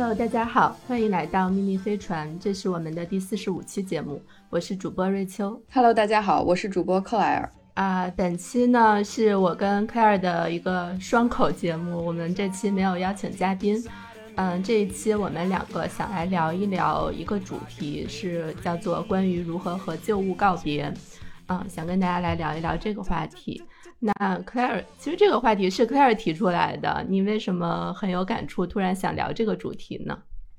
Hello，大家好，欢迎来到秘密飞船，这是我们的第四十五期节目，我是主播瑞秋。Hello，大家好，我是主播克莱尔。啊，本期呢是我跟克莱尔的一个双口节目，我们这期没有邀请嘉宾。嗯，这一期我们两个想来聊一聊一个主题，是叫做关于如何和旧物告别。嗯，想跟大家来聊一聊这个话题。那 Claire，其实这个话题是 Claire 提出来的，你为什么很有感触，突然想聊这个主题呢？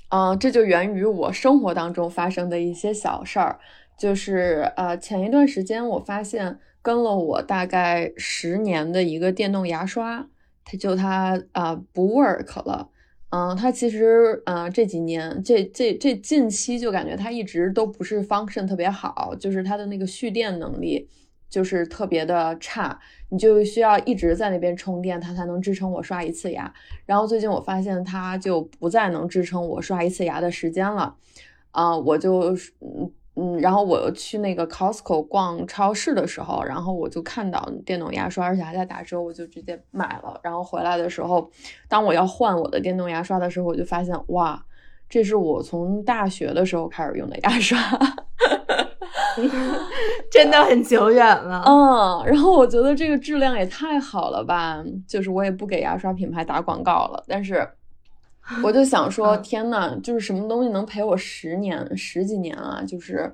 嗯，这就源于我生活当中发生的一些小事儿，就是呃，前一段时间我发现跟了我大概十年的一个电动牙刷，它就它啊不 work 了。嗯，它其实呃这几年这这这近期就感觉它一直都不是 function 特别好，就是它的那个蓄电能力就是特别的差，你就需要一直在那边充电，它才能支撑我刷一次牙。然后最近我发现它就不再能支撑我刷一次牙的时间了，啊，我就嗯。嗯，然后我去那个 Costco 逛超市的时候，然后我就看到电动牙刷，而且还在打折，我就直接买了。然后回来的时候，当我要换我的电动牙刷的时候，我就发现，哇，这是我从大学的时候开始用的牙刷，真的很久远了。嗯，然后我觉得这个质量也太好了吧，就是我也不给牙刷品牌打广告了，但是。我就想说，天呐，就是什么东西能陪我十年、十几年啊？就是，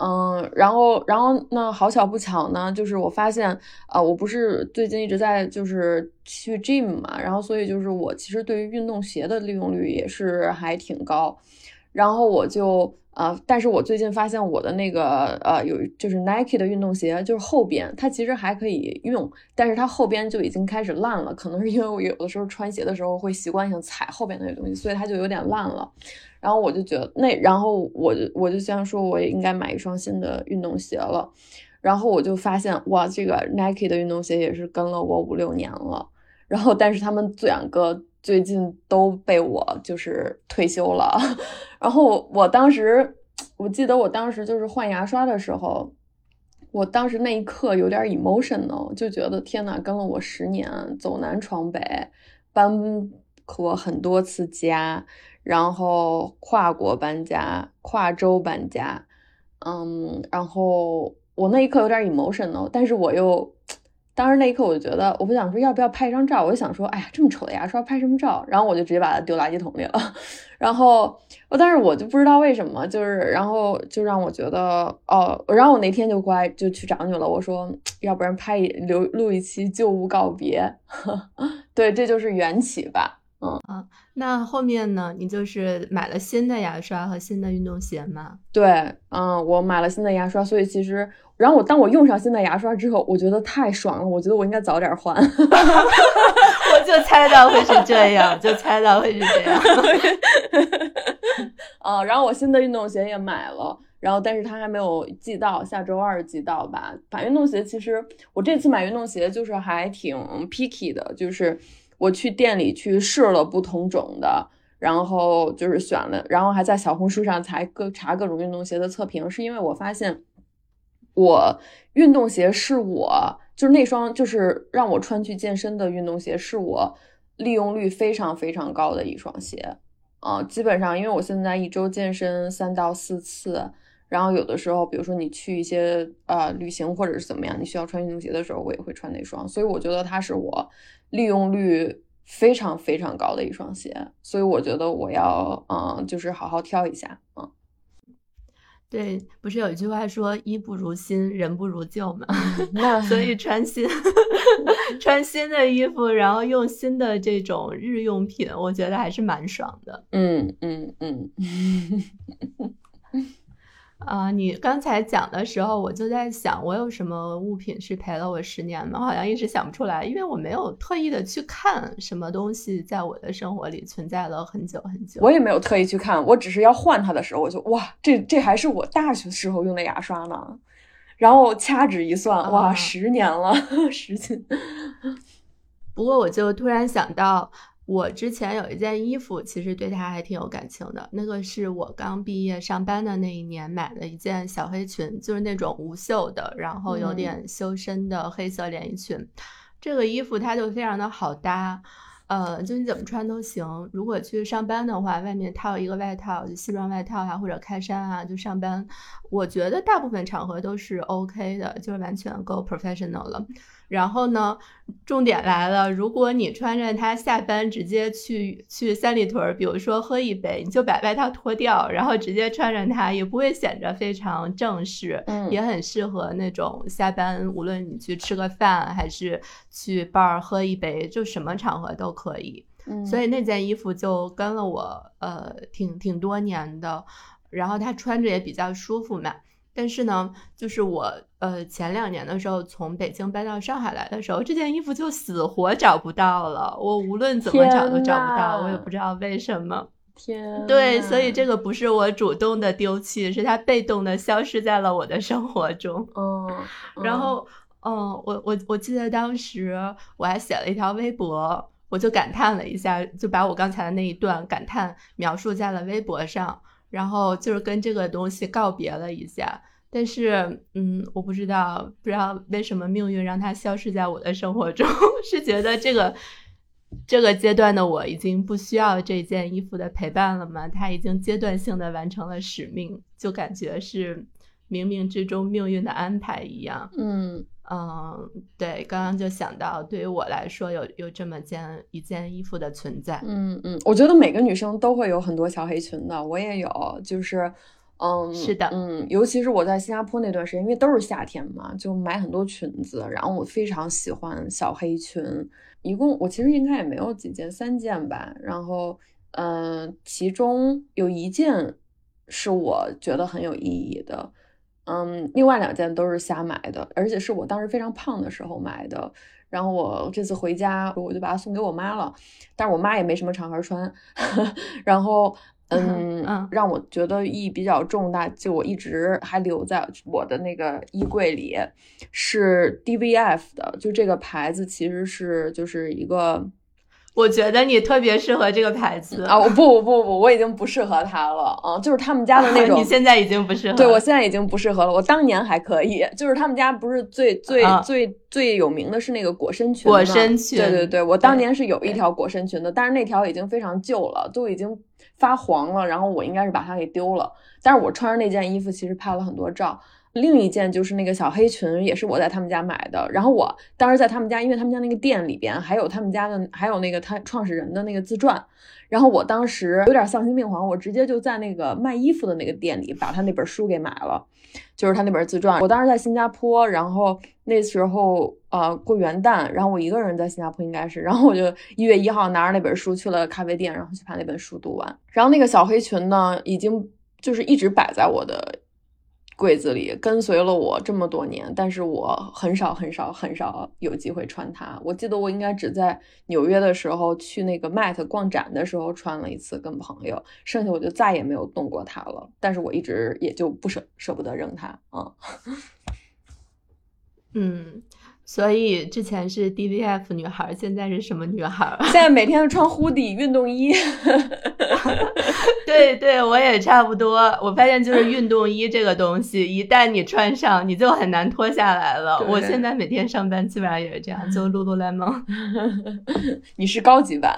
嗯，然后，然后那好巧不巧呢，就是我发现，啊，我不是最近一直在就是去 gym 嘛，然后所以就是我其实对于运动鞋的利用率也是还挺高，然后我就。啊！但是我最近发现我的那个呃，有就是 Nike 的运动鞋，就是后边它其实还可以用，但是它后边就已经开始烂了。可能是因为我有的时候穿鞋的时候会习惯性踩后边那些东西，所以它就有点烂了。然后我就觉得那，然后我就我就想说，我也应该买一双新的运动鞋了。然后我就发现，哇，这个 Nike 的运动鞋也是跟了我五六年了。然后，但是他们两个。最近都被我就是退休了，然后我当时我记得我当时就是换牙刷的时候，我当时那一刻有点 emotional，就觉得天呐，跟了我十年，走南闯北，搬过很多次家，然后跨国搬家，跨州搬家，嗯，然后我那一刻有点 emotional，但是我又。当时那一刻，我就觉得，我不想说要不要拍一张照，我就想说，哎呀，这么丑的牙刷拍什么照？然后我就直接把它丢垃圾桶里了。然后，但是我就不知道为什么，就是，然后就让我觉得，哦，然后我那天就过来就去找你了。我说，要不然拍一留录一期旧物告别，对，这就是缘起吧。嗯啊，那后面呢？你就是买了新的牙刷和新的运动鞋吗？对，嗯，我买了新的牙刷，所以其实，然后我当我用上新的牙刷之后，我觉得太爽了，我觉得我应该早点换。我就猜到会是这样，就猜到会是这样。啊，然后我新的运动鞋也买了，然后但是它还没有寄到，下周二寄到吧。买运动鞋其实我这次买运动鞋就是还挺 picky 的，就是。我去店里去试了不同种的，然后就是选了，然后还在小红书上才各查各种运动鞋的测评，是因为我发现我运动鞋是我就是那双就是让我穿去健身的运动鞋是我利用率非常非常高的一双鞋。啊，基本上因为我现在一周健身三到四次，然后有的时候比如说你去一些呃旅行或者是怎么样，你需要穿运动鞋的时候，我也会穿那双，所以我觉得它是我。利用率非常非常高的一双鞋，所以我觉得我要嗯，就是好好挑一下嗯。对，不是有一句话说“衣不如新，人不如旧”吗？那所以穿新 穿新的衣服，然后用新的这种日用品，我觉得还是蛮爽的。嗯嗯嗯。啊，你刚才讲的时候，我就在想，我有什么物品是陪了我十年吗？好像一直想不出来，因为我没有特意的去看什么东西在我的生活里存在了很久很久。我也没有特意去看，我只是要换它的时候，我就哇，这这还是我大学时候用的牙刷呢。然后掐指一算，哇，十年了，十斤。不过我就突然想到。我之前有一件衣服，其实对它还挺有感情的。那个是我刚毕业上班的那一年买的一件小黑裙，就是那种无袖的，然后有点修身的黑色连衣裙。这个衣服它就非常的好搭，呃，就你怎么穿都行。如果去上班的话，外面套一个外套，就西装外套啊，或者开衫啊，就上班。我觉得大部分场合都是 OK 的，就是完全够 professional 了。然后呢，重点来了，如果你穿着它下班直接去去三里屯，比如说喝一杯，你就把外套脱掉，然后直接穿着它，也不会显得非常正式，嗯，也很适合那种下班，无论你去吃个饭还是去 bar 喝一杯，就什么场合都可以。嗯，所以那件衣服就跟了我呃挺挺多年的，然后它穿着也比较舒服嘛。但是呢，就是我呃前两年的时候从北京搬到上海来的时候，这件衣服就死活找不到了。我无论怎么找都找不到，我也不知道为什么。天，对，所以这个不是我主动的丢弃，是它被动的消失在了我的生活中。嗯，然后嗯，我我我记得当时我还写了一条微博，我就感叹了一下，就把我刚才的那一段感叹描述在了微博上。然后就是跟这个东西告别了一下，但是，嗯，我不知道，不知道为什么命运让它消失在我的生活中，是觉得这个这个阶段的我已经不需要这件衣服的陪伴了吗？它已经阶段性的完成了使命，就感觉是冥冥之中命运的安排一样。嗯。嗯，对，刚刚就想到，对于我来说，有有这么件一件衣服的存在。嗯嗯，我觉得每个女生都会有很多小黑裙的，我也有，就是，嗯，是的，嗯，尤其是我在新加坡那段时间，因为都是夏天嘛，就买很多裙子，然后我非常喜欢小黑裙，一共我其实应该也没有几件，三件吧，然后，嗯，其中有一件是我觉得很有意义的。嗯，另外两件都是瞎买的，而且是我当时非常胖的时候买的。然后我这次回家，我就把它送给我妈了。但是我妈也没什么场合穿。然后，嗯，让我觉得意义比较重大，就我一直还留在我的那个衣柜里，是 DVF 的。就这个牌子其实是就是一个。我觉得你特别适合这个牌子啊！不不不不，我已经不适合它了啊！就是他们家的那 种，你现在已经不适合。对，我现在已经不适合了。我当年还可以，就是他们家不是最最最最有名的是那个裹身裙裹身裙，对对对，我当年是有一条裹身裙的，但是那条已经非常旧了，都已经发黄了，然后我应该是把它给丢了。但是我穿着那件衣服，其实拍了很多照。另一件就是那个小黑裙，也是我在他们家买的。然后我当时在他们家，因为他们家那个店里边还有他们家的，还有那个他创始人的那个自传。然后我当时有点丧心病狂，我直接就在那个卖衣服的那个店里把他那本书给买了，就是他那本自传。我当时在新加坡，然后那时候呃过元旦，然后我一个人在新加坡应该是，然后我就一月一号拿着那本书去了咖啡店，然后去把那本书读完。然后那个小黑裙呢，已经就是一直摆在我的。柜子里跟随了我这么多年，但是我很少很少很少有机会穿它。我记得我应该只在纽约的时候去那个 Mat 逛展的时候穿了一次，跟朋友，剩下我就再也没有动过它了。但是我一直也就不舍舍不得扔它啊。嗯。所以之前是 DVF 女孩，现在是什么女孩？现在每天都穿 hoodie 运动衣。对对，我也差不多。我发现就是运动衣这个东西，一旦你穿上，你就很难脱下来了。我现在每天上班基本上也是这样，就 Lululemon。你是高级版？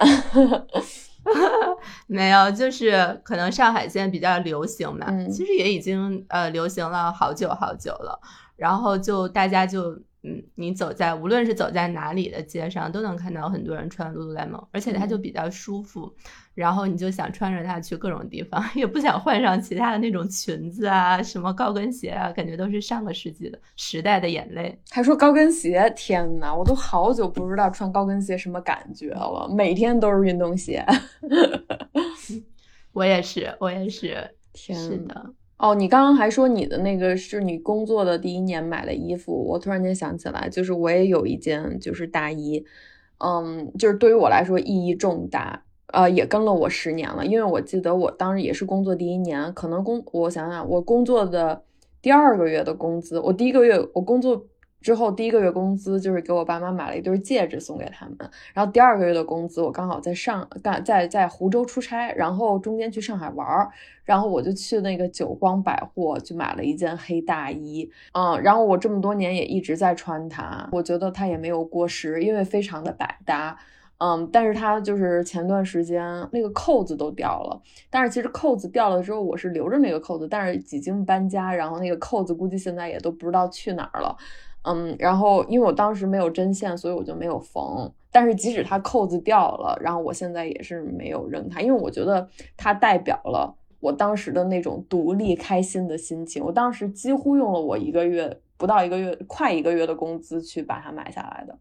没有，就是可能上海现在比较流行嘛，嗯，其实也已经呃流行了好久好久了。然后就大家就。嗯，你走在无论是走在哪里的街上，都能看到很多人穿 Lululemon，而且它就比较舒服，然后你就想穿着它去各种地方，也不想换上其他的那种裙子啊，什么高跟鞋啊，感觉都是上个世纪的时代的眼泪。还说高跟鞋，天呐，我都好久不知道穿高跟鞋什么感觉了，每天都是运动鞋。我也是，我也是，天，是的。哦，你刚刚还说你的那个是你工作的第一年买的衣服，我突然间想起来，就是我也有一件就是大衣，嗯，就是对于我来说意义重大，呃，也跟了我十年了，因为我记得我当时也是工作第一年，可能工我想想，我工作的第二个月的工资，我第一个月我工作。之后第一个月工资就是给我爸妈买了一对戒指送给他们，然后第二个月的工资我刚好在上干在在湖州出差，然后中间去上海玩儿，然后我就去那个久光百货就买了一件黑大衣，嗯，然后我这么多年也一直在穿它，我觉得它也没有过时，因为非常的百搭。嗯，但是它就是前段时间那个扣子都掉了，但是其实扣子掉了之后，我是留着那个扣子，但是几经搬家，然后那个扣子估计现在也都不知道去哪儿了。嗯，然后因为我当时没有针线，所以我就没有缝。但是即使它扣子掉了，然后我现在也是没有扔它，因为我觉得它代表了我当时的那种独立开心的心情。我当时几乎用了我一个月不到一个月，快一个月的工资去把它买下来的。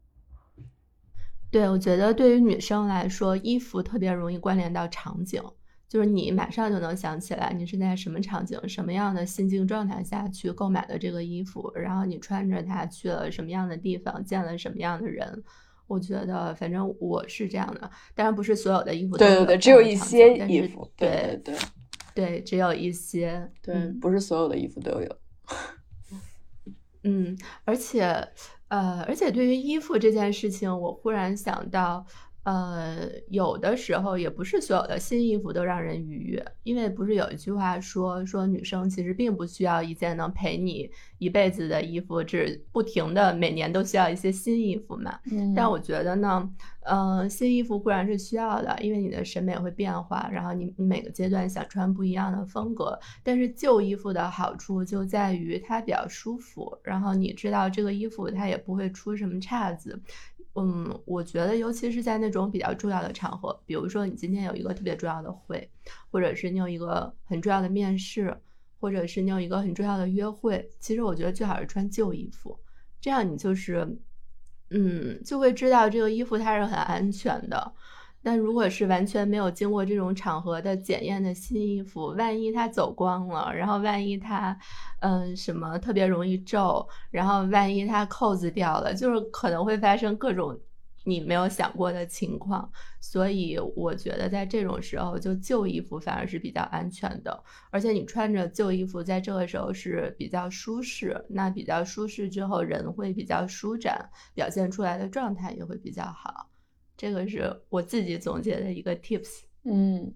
对，我觉得对于女生来说，衣服特别容易关联到场景，就是你马上就能想起来你是在什么场景、什么样的心境状态下去购买的这个衣服，然后你穿着它去了什么样的地方，见了什么样的人。我觉得，反正我是这样的，当然不是所有的衣服都。对对对，只有一些衣服。对对对，只有一些。对，不是所有的衣服都有。嗯，而且。呃，而且对于衣服这件事情，我忽然想到。呃，有的时候也不是所有的新衣服都让人愉悦，因为不是有一句话说说女生其实并不需要一件能陪你一辈子的衣服，只不停的每年都需要一些新衣服嘛。嗯。但我觉得呢，嗯，新衣服固然是需要的，因为你的审美会变化，然后你你每个阶段想穿不一样的风格。但是旧衣服的好处就在于它比较舒服，然后你知道这个衣服它也不会出什么岔子。嗯，我觉得尤其是在那种比较重要的场合，比如说你今天有一个特别重要的会，或者是你有一个很重要的面试，或者是你有一个很重要的约会，其实我觉得最好是穿旧衣服，这样你就是，嗯，就会知道这个衣服它是很安全的。但如果是完全没有经过这种场合的检验的新衣服，万一它走光了，然后万一它，嗯，什么特别容易皱，然后万一它扣子掉了，就是可能会发生各种你没有想过的情况。所以我觉得在这种时候，就旧衣服反而是比较安全的，而且你穿着旧衣服在这个时候是比较舒适，那比较舒适之后人会比较舒展，表现出来的状态也会比较好。这个是我自己总结的一个 tips，嗯，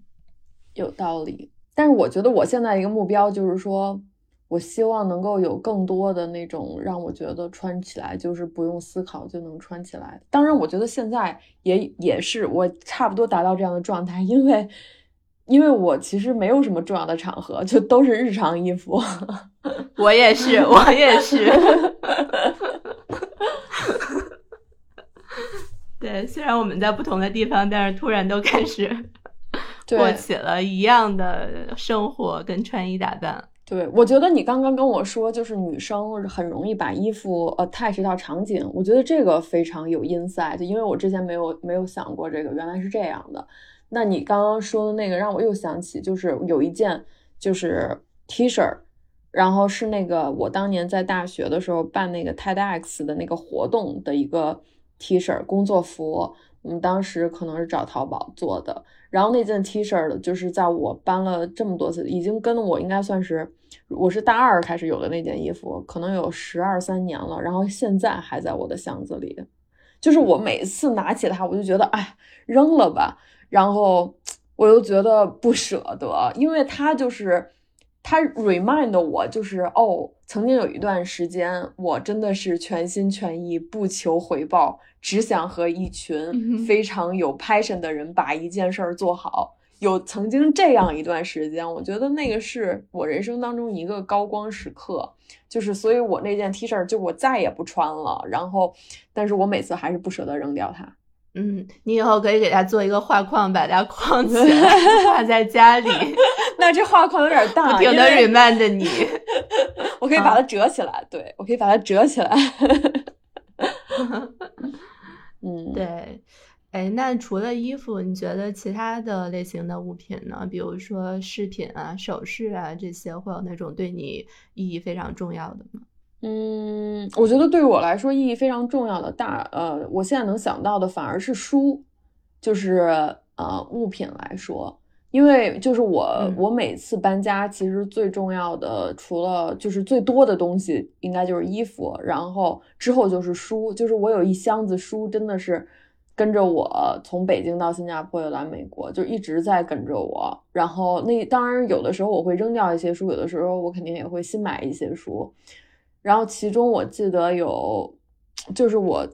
有道理。但是我觉得我现在一个目标就是说，我希望能够有更多的那种让我觉得穿起来就是不用思考就能穿起来。当然，我觉得现在也也是我差不多达到这样的状态，因为因为我其实没有什么重要的场合，就都是日常衣服。我也是，我也是。对，虽然我们在不同的地方，但是突然都开始过起了一样的生活跟穿衣打扮。对，我觉得你刚刚跟我说，就是女生很容易把衣服 attach 到场景，我觉得这个非常有 insight，因为我之前没有没有想过这个，原来是这样的。那你刚刚说的那个让我又想起，就是有一件就是 T 恤，然后是那个我当年在大学的时候办那个 TEDx 的那个活动的一个。T 恤工作服，我们当时可能是找淘宝做的。然后那件 T 恤的，就是在我搬了这么多次，已经跟我应该算是，我是大二开始有的那件衣服，可能有十二三年了。然后现在还在我的箱子里，就是我每次拿起它，我就觉得，哎，扔了吧。然后我又觉得不舍得，因为它就是它 remind 我，就是哦，曾经有一段时间，我真的是全心全意，不求回报。只想和一群非常有 passion 的人把一件事儿做好。有曾经这样一段时间，我觉得那个是我人生当中一个高光时刻。就是，所以我那件 T 恤就我再也不穿了。然后，但是我每次还是不舍得扔掉它。嗯，你以后可以给它做一个画框，把它框起来，挂在家里。那这画框有点大，不停的 remind 你。我可以把它折起来，对我可以把它折起来。嗯，对，哎，那除了衣服，你觉得其他的类型的物品呢？比如说饰品啊、首饰啊这些，会有那种对你意义非常重要的吗？嗯，我觉得对于我来说意义非常重要的大，呃，我现在能想到的反而是书，就是呃物品来说。因为就是我，我每次搬家，其实最重要的，除了就是最多的东西，应该就是衣服，然后之后就是书，就是我有一箱子书，真的是跟着我从北京到新加坡又来美国，就一直在跟着我。然后那当然有的时候我会扔掉一些书，有的时候我肯定也会新买一些书。然后其中我记得有，就是我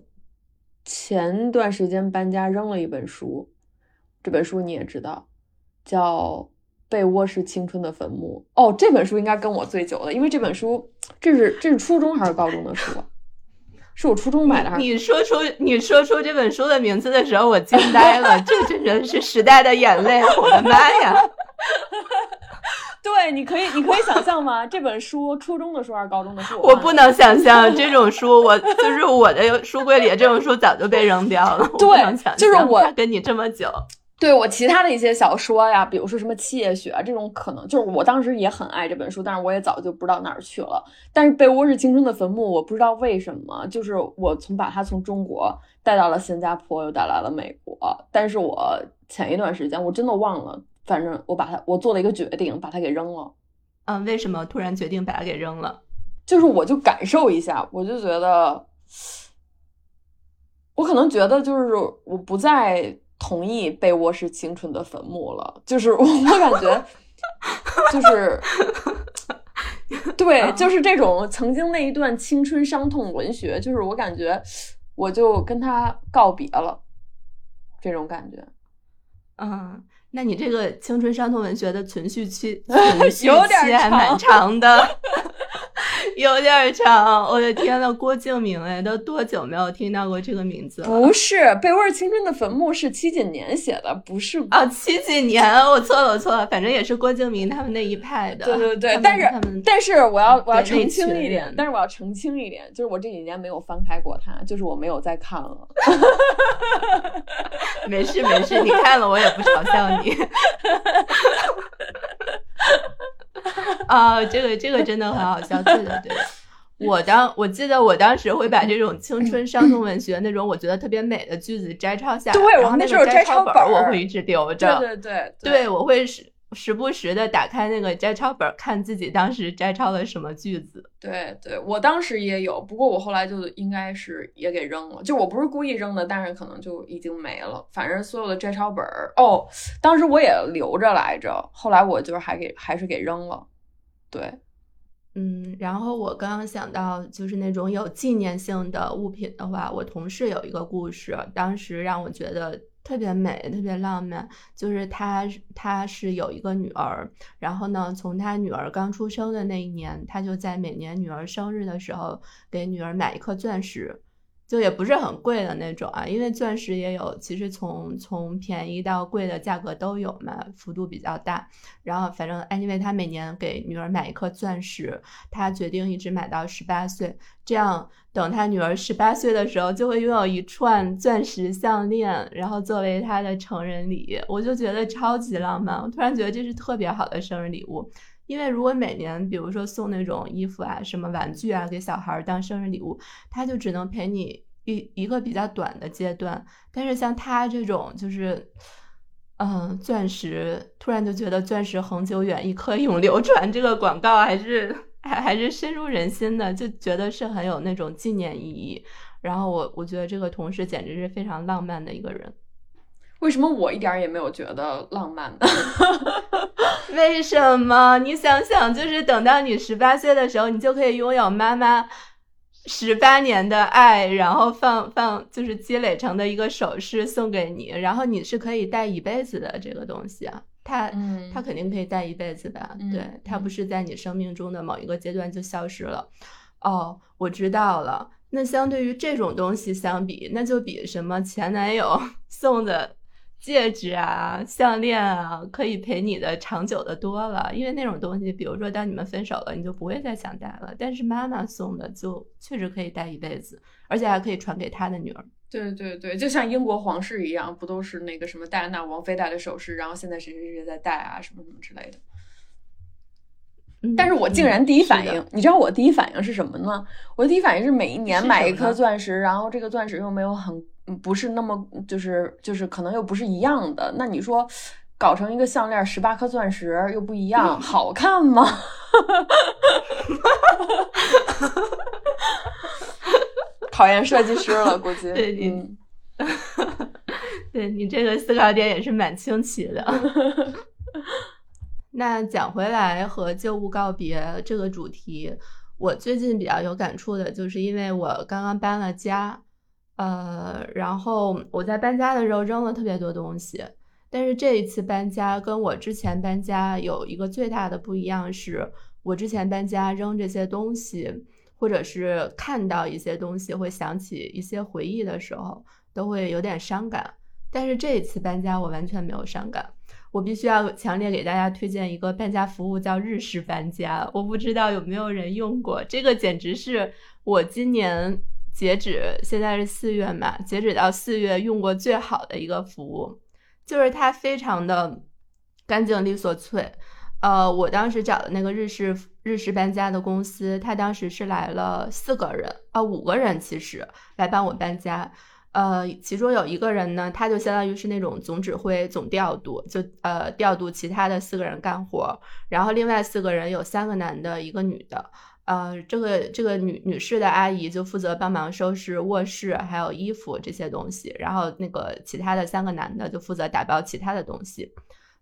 前段时间搬家扔了一本书，这本书你也知道，叫《被窝是青春的坟墓》。哦，这本书应该跟我最久的，因为这本书这是这是初中还是高中的书？是我初中买的。你说出你说出这本书的名字的时候，我惊呆了，这真的是时代的眼泪，我的妈呀！对，你可以，你可以想象吗？这本书初中的书还是高中的书？我不能想象这种书，我就是我的书柜里这种书早就被扔掉了。对，就是我跟你这么久。对我其他的一些小说呀，比如说什么《七夜雪》啊这种，可能就是我当时也很爱这本书，但是我也早就不知道哪儿去了。但是《被窝是青春的坟墓》，我不知道为什么，就是我从把它从中国带到了新加坡，又带来了美国。但是我前一段时间我真的忘了。反正我把它，我做了一个决定，把它给扔了。嗯，为什么突然决定把它给扔了？就是我就感受一下，我就觉得，我可能觉得就是我不再同意被窝是青春的坟墓了。就是我感觉，就是对，就是这种曾经那一段青春伤痛文学，就是我感觉我就跟他告别了，这种感觉，嗯。那你这个青春伤痛文学的存续期，存续期还蛮长的，有点长。我的天呐，郭敬明哎，都多久没有听到过这个名字了？不是《被窝青春的坟墓》是七几年写的，不是啊，七几年，我错了，我错了，反正也是郭敬明他们那一派的。对对对，但是但是我要我要澄清一点，但是我要澄清一点，就是我这几年没有翻开过它，就是我没有再看了。没事没事，你看了我也不嘲笑你。啊，这个这个真的很好笑，对的对的。我当我记得我当时会把这种青春伤痛文学那种我觉得特别美的句子摘抄下来，对，我那时候摘抄本我会一直留着，对对对，对我会是。时不时的打开那个摘抄本，看自己当时摘抄了什么句子。对对，我当时也有，不过我后来就应该是也给扔了。就我不是故意扔的，但是可能就已经没了。反正所有的摘抄本儿，哦，当时我也留着来着，后来我就是还给还是给扔了。对，嗯，然后我刚刚想到就是那种有纪念性的物品的话，我同事有一个故事，当时让我觉得。特别美，特别浪漫。就是他，他是有一个女儿，然后呢，从他女儿刚出生的那一年，他就在每年女儿生日的时候给女儿买一颗钻石。就也不是很贵的那种啊，因为钻石也有，其实从从便宜到贵的价格都有嘛，幅度比较大。然后反正 anyway，他每年给女儿买一颗钻石，他决定一直买到十八岁，这样等他女儿十八岁的时候，就会拥有一串钻石项链，然后作为他的成人礼。我就觉得超级浪漫，我突然觉得这是特别好的生日礼物。因为如果每年，比如说送那种衣服啊、什么玩具啊给小孩当生日礼物，他就只能陪你一一个比较短的阶段。但是像他这种，就是，嗯，钻石，突然就觉得钻石恒久远，一颗永流传，这个广告还是还还是深入人心的，就觉得是很有那种纪念意义。然后我我觉得这个同事简直是非常浪漫的一个人。为什么我一点也没有觉得浪漫呢？为什么？你想想，就是等到你十八岁的时候，你就可以拥有妈妈十八年的爱，然后放放就是积累成的一个首饰送给你，然后你是可以戴一辈子的这个东西啊。它它肯定可以戴一辈子的，对，它不是在你生命中的某一个阶段就消失了。哦，我知道了。那相对于这种东西相比，那就比什么前男友 送的。戒指啊，项链啊，可以陪你的长久的多了。因为那种东西，比如说当你们分手了，你就不会再想戴了。但是妈妈送的就确实可以戴一辈子，而且还可以传给他的女儿。对对对，就像英国皇室一样，不都是那个什么戴安娜王妃戴的首饰，然后现在谁谁谁在戴啊，什么什么之类的。但是我竟然第一反应，你知道我第一反应是什么呢？我的第一反应是每一年买一颗钻石，然后这个钻石又没有很。嗯，不是那么，就是就是可能又不是一样的。那你说，搞成一个项链，十八颗钻石又不一样，好看吗？考验设计师了，估计。对你，对你这个思考点也是蛮清奇的。那讲回来和旧物告别这个主题，我最近比较有感触的就是，因为我刚刚搬了家。呃，然后我在搬家的时候扔了特别多东西，但是这一次搬家跟我之前搬家有一个最大的不一样，是我之前搬家扔这些东西，或者是看到一些东西会想起一些回忆的时候，都会有点伤感。但是这一次搬家我完全没有伤感。我必须要强烈给大家推荐一个搬家服务，叫日式搬家。我不知道有没有人用过，这个简直是我今年截止现在是四月嘛，截止到四月用过最好的一个服务，就是它非常的干净利索脆。呃，我当时找的那个日式日式搬家的公司，他当时是来了四个人啊，五个人其实来帮我搬家。呃，其中有一个人呢，他就相当于是那种总指挥、总调度，就呃调度其他的四个人干活。然后另外四个人有三个男的，一个女的。呃，这个这个女女士的阿姨就负责帮忙收拾卧室还有衣服这些东西，然后那个其他的三个男的就负责打包其他的东西。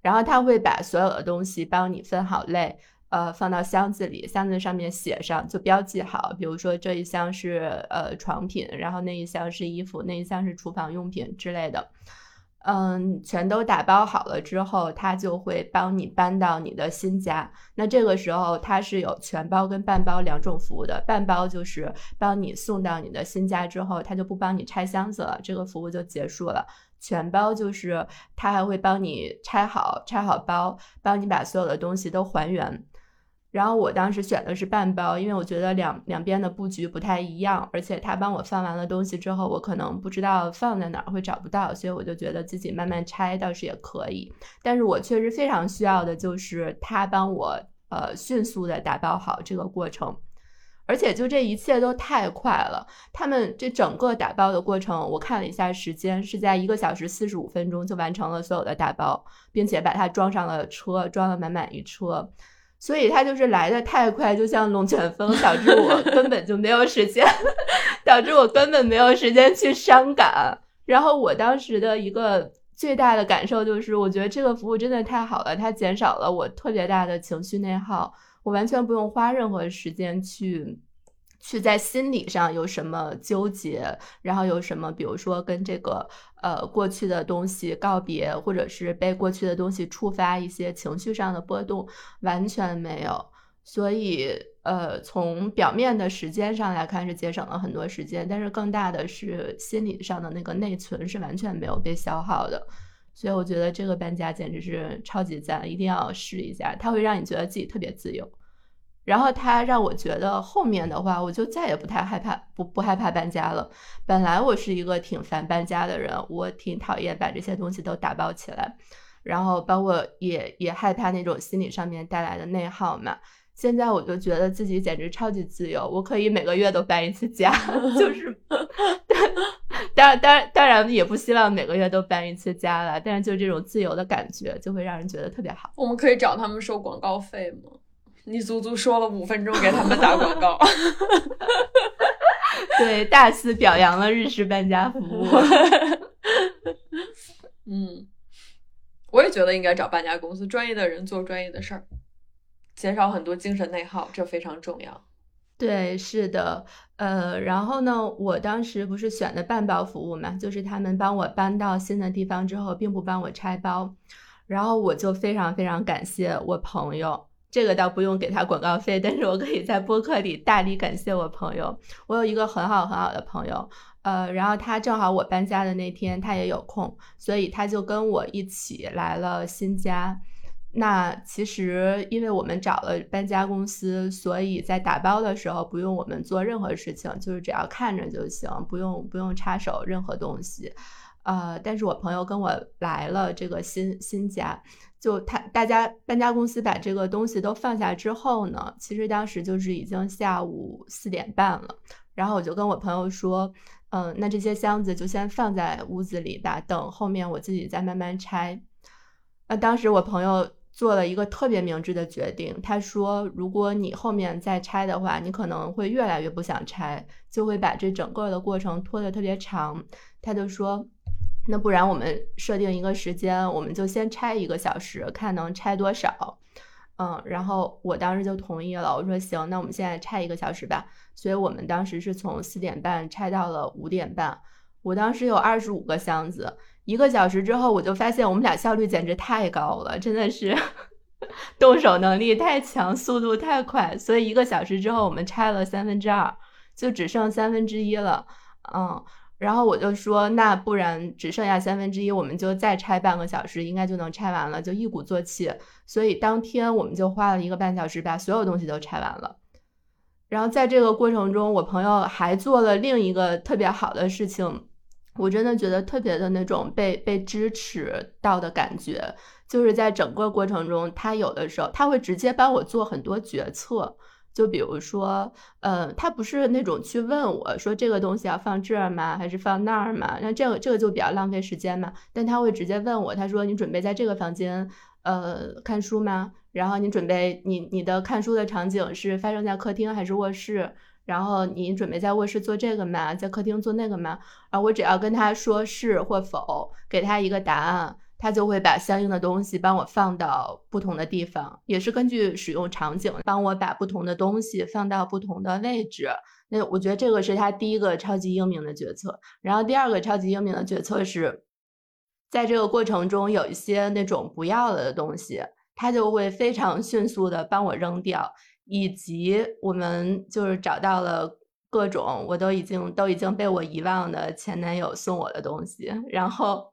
然后他会把所有的东西帮你分好类。呃，放到箱子里，箱子上面写上，就标记好。比如说这一箱是呃床品，然后那一箱是衣服，那一箱是厨房用品之类的。嗯，全都打包好了之后，他就会帮你搬到你的新家。那这个时候他是有全包跟半包两种服务的。半包就是帮你送到你的新家之后，他就不帮你拆箱子了，这个服务就结束了。全包就是他还会帮你拆好，拆好包，帮你把所有的东西都还原。然后我当时选的是半包，因为我觉得两两边的布局不太一样，而且他帮我放完了东西之后，我可能不知道放在哪儿会找不到，所以我就觉得自己慢慢拆倒是也可以。但是我确实非常需要的就是他帮我呃迅速的打包好这个过程，而且就这一切都太快了。他们这整个打包的过程，我看了一下时间，是在一个小时四十五分钟就完成了所有的打包，并且把它装上了车，装了满满一车。所以它就是来的太快，就像龙卷风，导致我 根本就没有时间，导致我根本没有时间去伤感。然后我当时的一个最大的感受就是，我觉得这个服务真的太好了，它减少了我特别大的情绪内耗，我完全不用花任何时间去。去在心理上有什么纠结，然后有什么，比如说跟这个呃过去的东西告别，或者是被过去的东西触发一些情绪上的波动，完全没有。所以呃，从表面的时间上来看是节省了很多时间，但是更大的是心理上的那个内存是完全没有被消耗的。所以我觉得这个搬家简直是超级赞，一定要试一下，它会让你觉得自己特别自由。然后他让我觉得后面的话，我就再也不太害怕，不不害怕搬家了。本来我是一个挺烦搬家的人，我挺讨厌把这些东西都打包起来，然后包括也也害怕那种心理上面带来的内耗嘛。现在我就觉得自己简直超级自由，我可以每个月都搬一次家，就是，当然当然当然也不希望每个月都搬一次家了，但是就这种自由的感觉，就会让人觉得特别好。我们可以找他们收广告费吗？你足足说了五分钟给他们打广告，对，大肆表扬了日式搬家服务。嗯，我也觉得应该找搬家公司，专业的人做专业的事儿，减少很多精神内耗，这非常重要。对，是的，呃，然后呢，我当时不是选的半包服务嘛，就是他们帮我搬到新的地方之后，并不帮我拆包，然后我就非常非常感谢我朋友。这个倒不用给他广告费，但是我可以在播客里大力感谢我朋友。我有一个很好很好的朋友，呃，然后他正好我搬家的那天他也有空，所以他就跟我一起来了新家。那其实因为我们找了搬家公司，所以在打包的时候不用我们做任何事情，就是只要看着就行，不用不用插手任何东西。呃，但是我朋友跟我来了这个新新家。就他大家搬家公司把这个东西都放下之后呢，其实当时就是已经下午四点半了。然后我就跟我朋友说，嗯，那这些箱子就先放在屋子里吧，等后面我自己再慢慢拆。那当时我朋友做了一个特别明智的决定，他说，如果你后面再拆的话，你可能会越来越不想拆，就会把这整个的过程拖得特别长。他就说。那不然我们设定一个时间，我们就先拆一个小时，看能拆多少。嗯，然后我当时就同意了，我说行，那我们现在拆一个小时吧。所以我们当时是从四点半拆到了五点半。我当时有二十五个箱子，一个小时之后，我就发现我们俩效率简直太高了，真的是 动手能力太强，速度太快，所以一个小时之后，我们拆了三分之二，就只剩三分之一了。嗯，然后我就说，那不然只剩下三分之一，我们就再拆半个小时，应该就能拆完了，就一鼓作气。所以当天我们就花了一个半小时把所有东西都拆完了。然后在这个过程中，我朋友还做了另一个特别好的事情。我真的觉得特别的那种被被支持到的感觉，就是在整个过程中，他有的时候他会直接帮我做很多决策，就比如说，呃，他不是那种去问我说这个东西要放这儿吗，还是放那儿吗？那这个这个就比较浪费时间嘛。但他会直接问我，他说你准备在这个房间，呃，看书吗？然后你准备你你的看书的场景是发生在客厅还是卧室？然后你准备在卧室做这个吗？在客厅做那个吗？然后我只要跟他说是或否，给他一个答案，他就会把相应的东西帮我放到不同的地方，也是根据使用场景帮我把不同的东西放到不同的位置。那我觉得这个是他第一个超级英明的决策。然后第二个超级英明的决策是，在这个过程中有一些那种不要了的东西，他就会非常迅速的帮我扔掉。以及我们就是找到了各种我都已经都已经被我遗忘的前男友送我的东西，然后，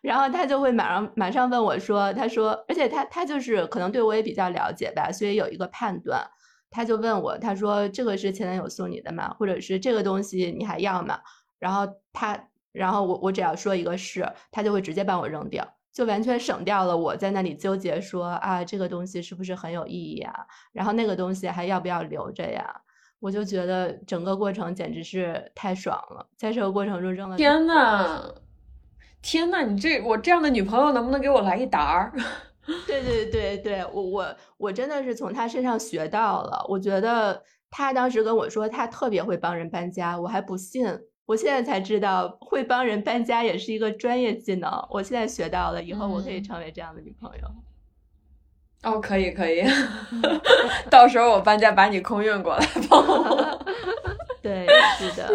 然后他就会马上马上问我说，他说，而且他他就是可能对我也比较了解吧，所以有一个判断，他就问我，他说这个是前男友送你的吗？或者是这个东西你还要吗？然后他，然后我我只要说一个是，他就会直接帮我扔掉。就完全省掉了我在那里纠结说啊，这个东西是不是很有意义啊？然后那个东西还要不要留着呀？我就觉得整个过程简直是太爽了，在这个过程中扔了。天呐，天呐，你这我这样的女朋友能不能给我来一沓儿？对对对对，我我我真的是从他身上学到了。我觉得他当时跟我说他特别会帮人搬家，我还不信。我现在才知道，会帮人搬家也是一个专业技能。我现在学到了，以后我可以成为这样的女朋友。哦，可以可以，到时候我搬家把你空运过来帮我。对，是的。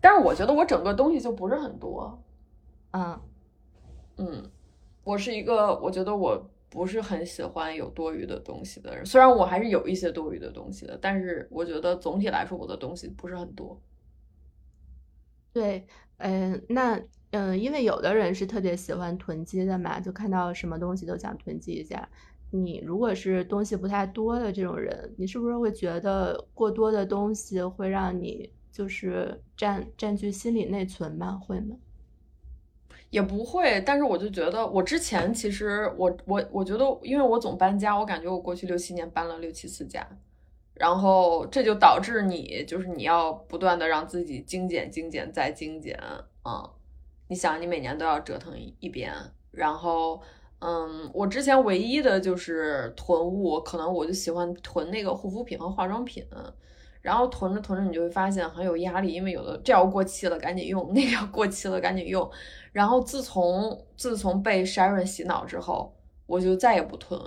但是我觉得我整个东西就不是很多。嗯嗯，我是一个，我觉得我。不是很喜欢有多余的东西的人，虽然我还是有一些多余的东西的，但是我觉得总体来说我的东西不是很多。对，嗯，那嗯，因为有的人是特别喜欢囤积的嘛，就看到什么东西都想囤积一下。你如果是东西不太多的这种人，你是不是会觉得过多的东西会让你就是占占据心理内存吧？会吗？也不会，但是我就觉得，我之前其实我我我觉得，因为我总搬家，我感觉我过去六七年搬了六七次家，然后这就导致你就是你要不断的让自己精简、精简再精简啊！你想，你每年都要折腾一遍，然后嗯，我之前唯一的就是囤物，可能我就喜欢囤那个护肤品和化妆品。然后囤着囤着，你就会发现很有压力，因为有的这要过期了赶紧用，那个要过期了赶紧用。然后自从自从被 Sharon 洗脑之后，我就再也不囤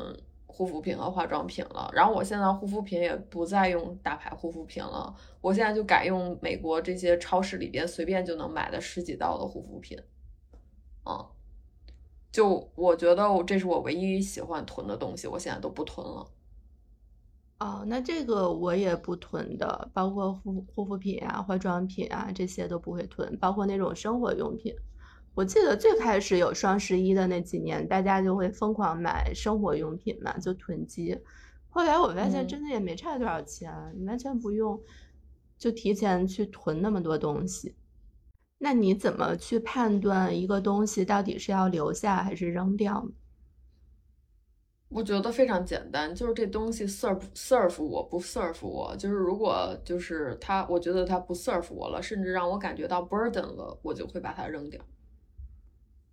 护肤品和化妆品了。然后我现在护肤品也不再用大牌护肤品了，我现在就改用美国这些超市里边随便就能买的十几刀的护肤品。嗯，就我觉得这是我唯一喜欢囤的东西，我现在都不囤了。哦，那这个我也不囤的，包括护护肤品啊、化妆品啊这些都不会囤，包括那种生活用品。我记得最开始有双十一的那几年，大家就会疯狂买生活用品嘛，就囤积。后来我发现真的也没差多少钱，你完全不用就提前去囤那么多东西。那你怎么去判断一个东西到底是要留下还是扔掉呢？我觉得非常简单，就是这东西 serve serve 我不 serve 我，就是如果就是它，我觉得它不 serve 我了，甚至让我感觉到 burden 了，我就会把它扔掉。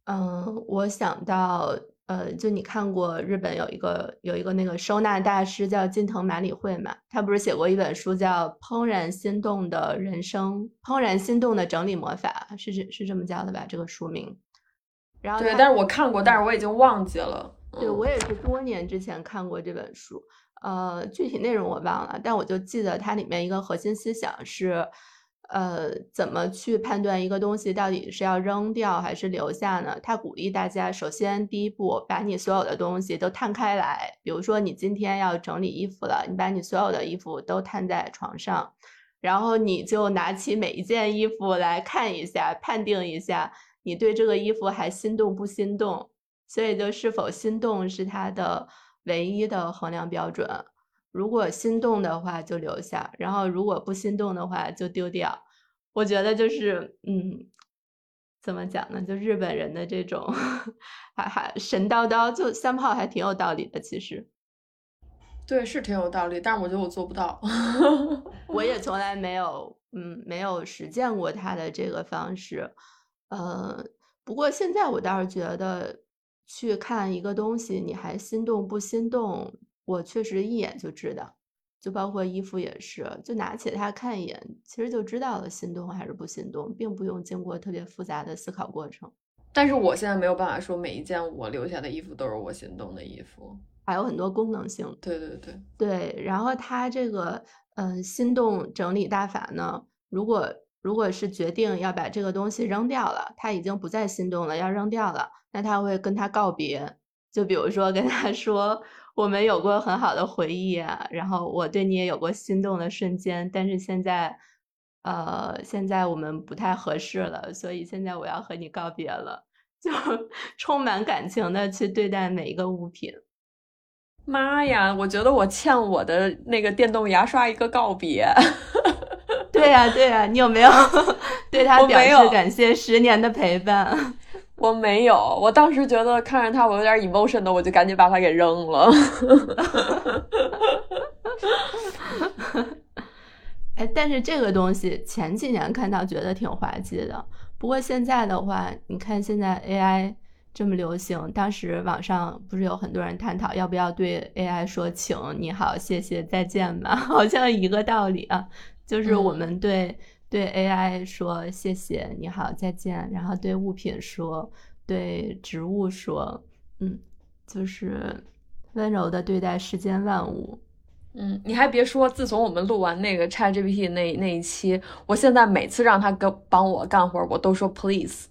嗯，我想到，呃，就你看过日本有一个有一个那个收纳大师叫近藤麻里惠嘛，他不是写过一本书叫《怦然心动的人生》，怦然心动的整理魔法是是是这么叫的吧？这个书名。然后对，但是我看过，但是我已经忘记了。对，我也是多年之前看过这本书，呃，具体内容我忘了，但我就记得它里面一个核心思想是，呃，怎么去判断一个东西到底是要扔掉还是留下呢？他鼓励大家，首先第一步，把你所有的东西都摊开来。比如说，你今天要整理衣服了，你把你所有的衣服都摊在床上，然后你就拿起每一件衣服来看一下，判定一下你对这个衣服还心动不心动。所以，就是否心动是他的唯一的衡量标准。如果心动的话就留下，然后如果不心动的话就丢掉。我觉得就是，嗯，怎么讲呢？就日本人的这种，还还神叨叨，就三炮还挺有道理的。其实，对，是挺有道理，但是我觉得我做不到。我也从来没有，嗯，没有实践过他的这个方式。呃，不过现在我倒是觉得，去看一个东西，你还心动不心动？我确实一眼就知道，就包括衣服也是，就拿起它看一眼，其实就知道了心动还是不心动，并不用经过特别复杂的思考过程。但是我现在没有办法说每一件我留下的衣服都是我心动的衣服，还有很多功能性。对对对对，然后它这个嗯心动整理大法呢，如果如果是决定要把这个东西扔掉了，他已经不再心动了，要扔掉了，那他会跟他告别，就比如说跟他说。我们有过很好的回忆啊，然后我对你也有过心动的瞬间，但是现在，呃，现在我们不太合适了，所以现在我要和你告别了，就充满感情的去对待每一个物品。妈呀，我觉得我欠我的那个电动牙刷一个告别。对呀，对呀，你有没有 对他表示感谢十年的陪伴？我没有，我当时觉得看着他我有点 emotion 的，我就赶紧把他给扔了。哎，但是这个东西前几年看到觉得挺滑稽的，不过现在的话，你看现在 AI 这么流行，当时网上不是有很多人探讨要不要对 AI 说请、你好、谢谢、再见吗？好像一个道理啊，就是我们对。对 AI 说谢谢你好再见，然后对物品说，对植物说，嗯，就是温柔的对待世间万物。嗯，你还别说，自从我们录完那个 ChatGPT 那那一期，我现在每次让他跟帮我干活，我都说 Please。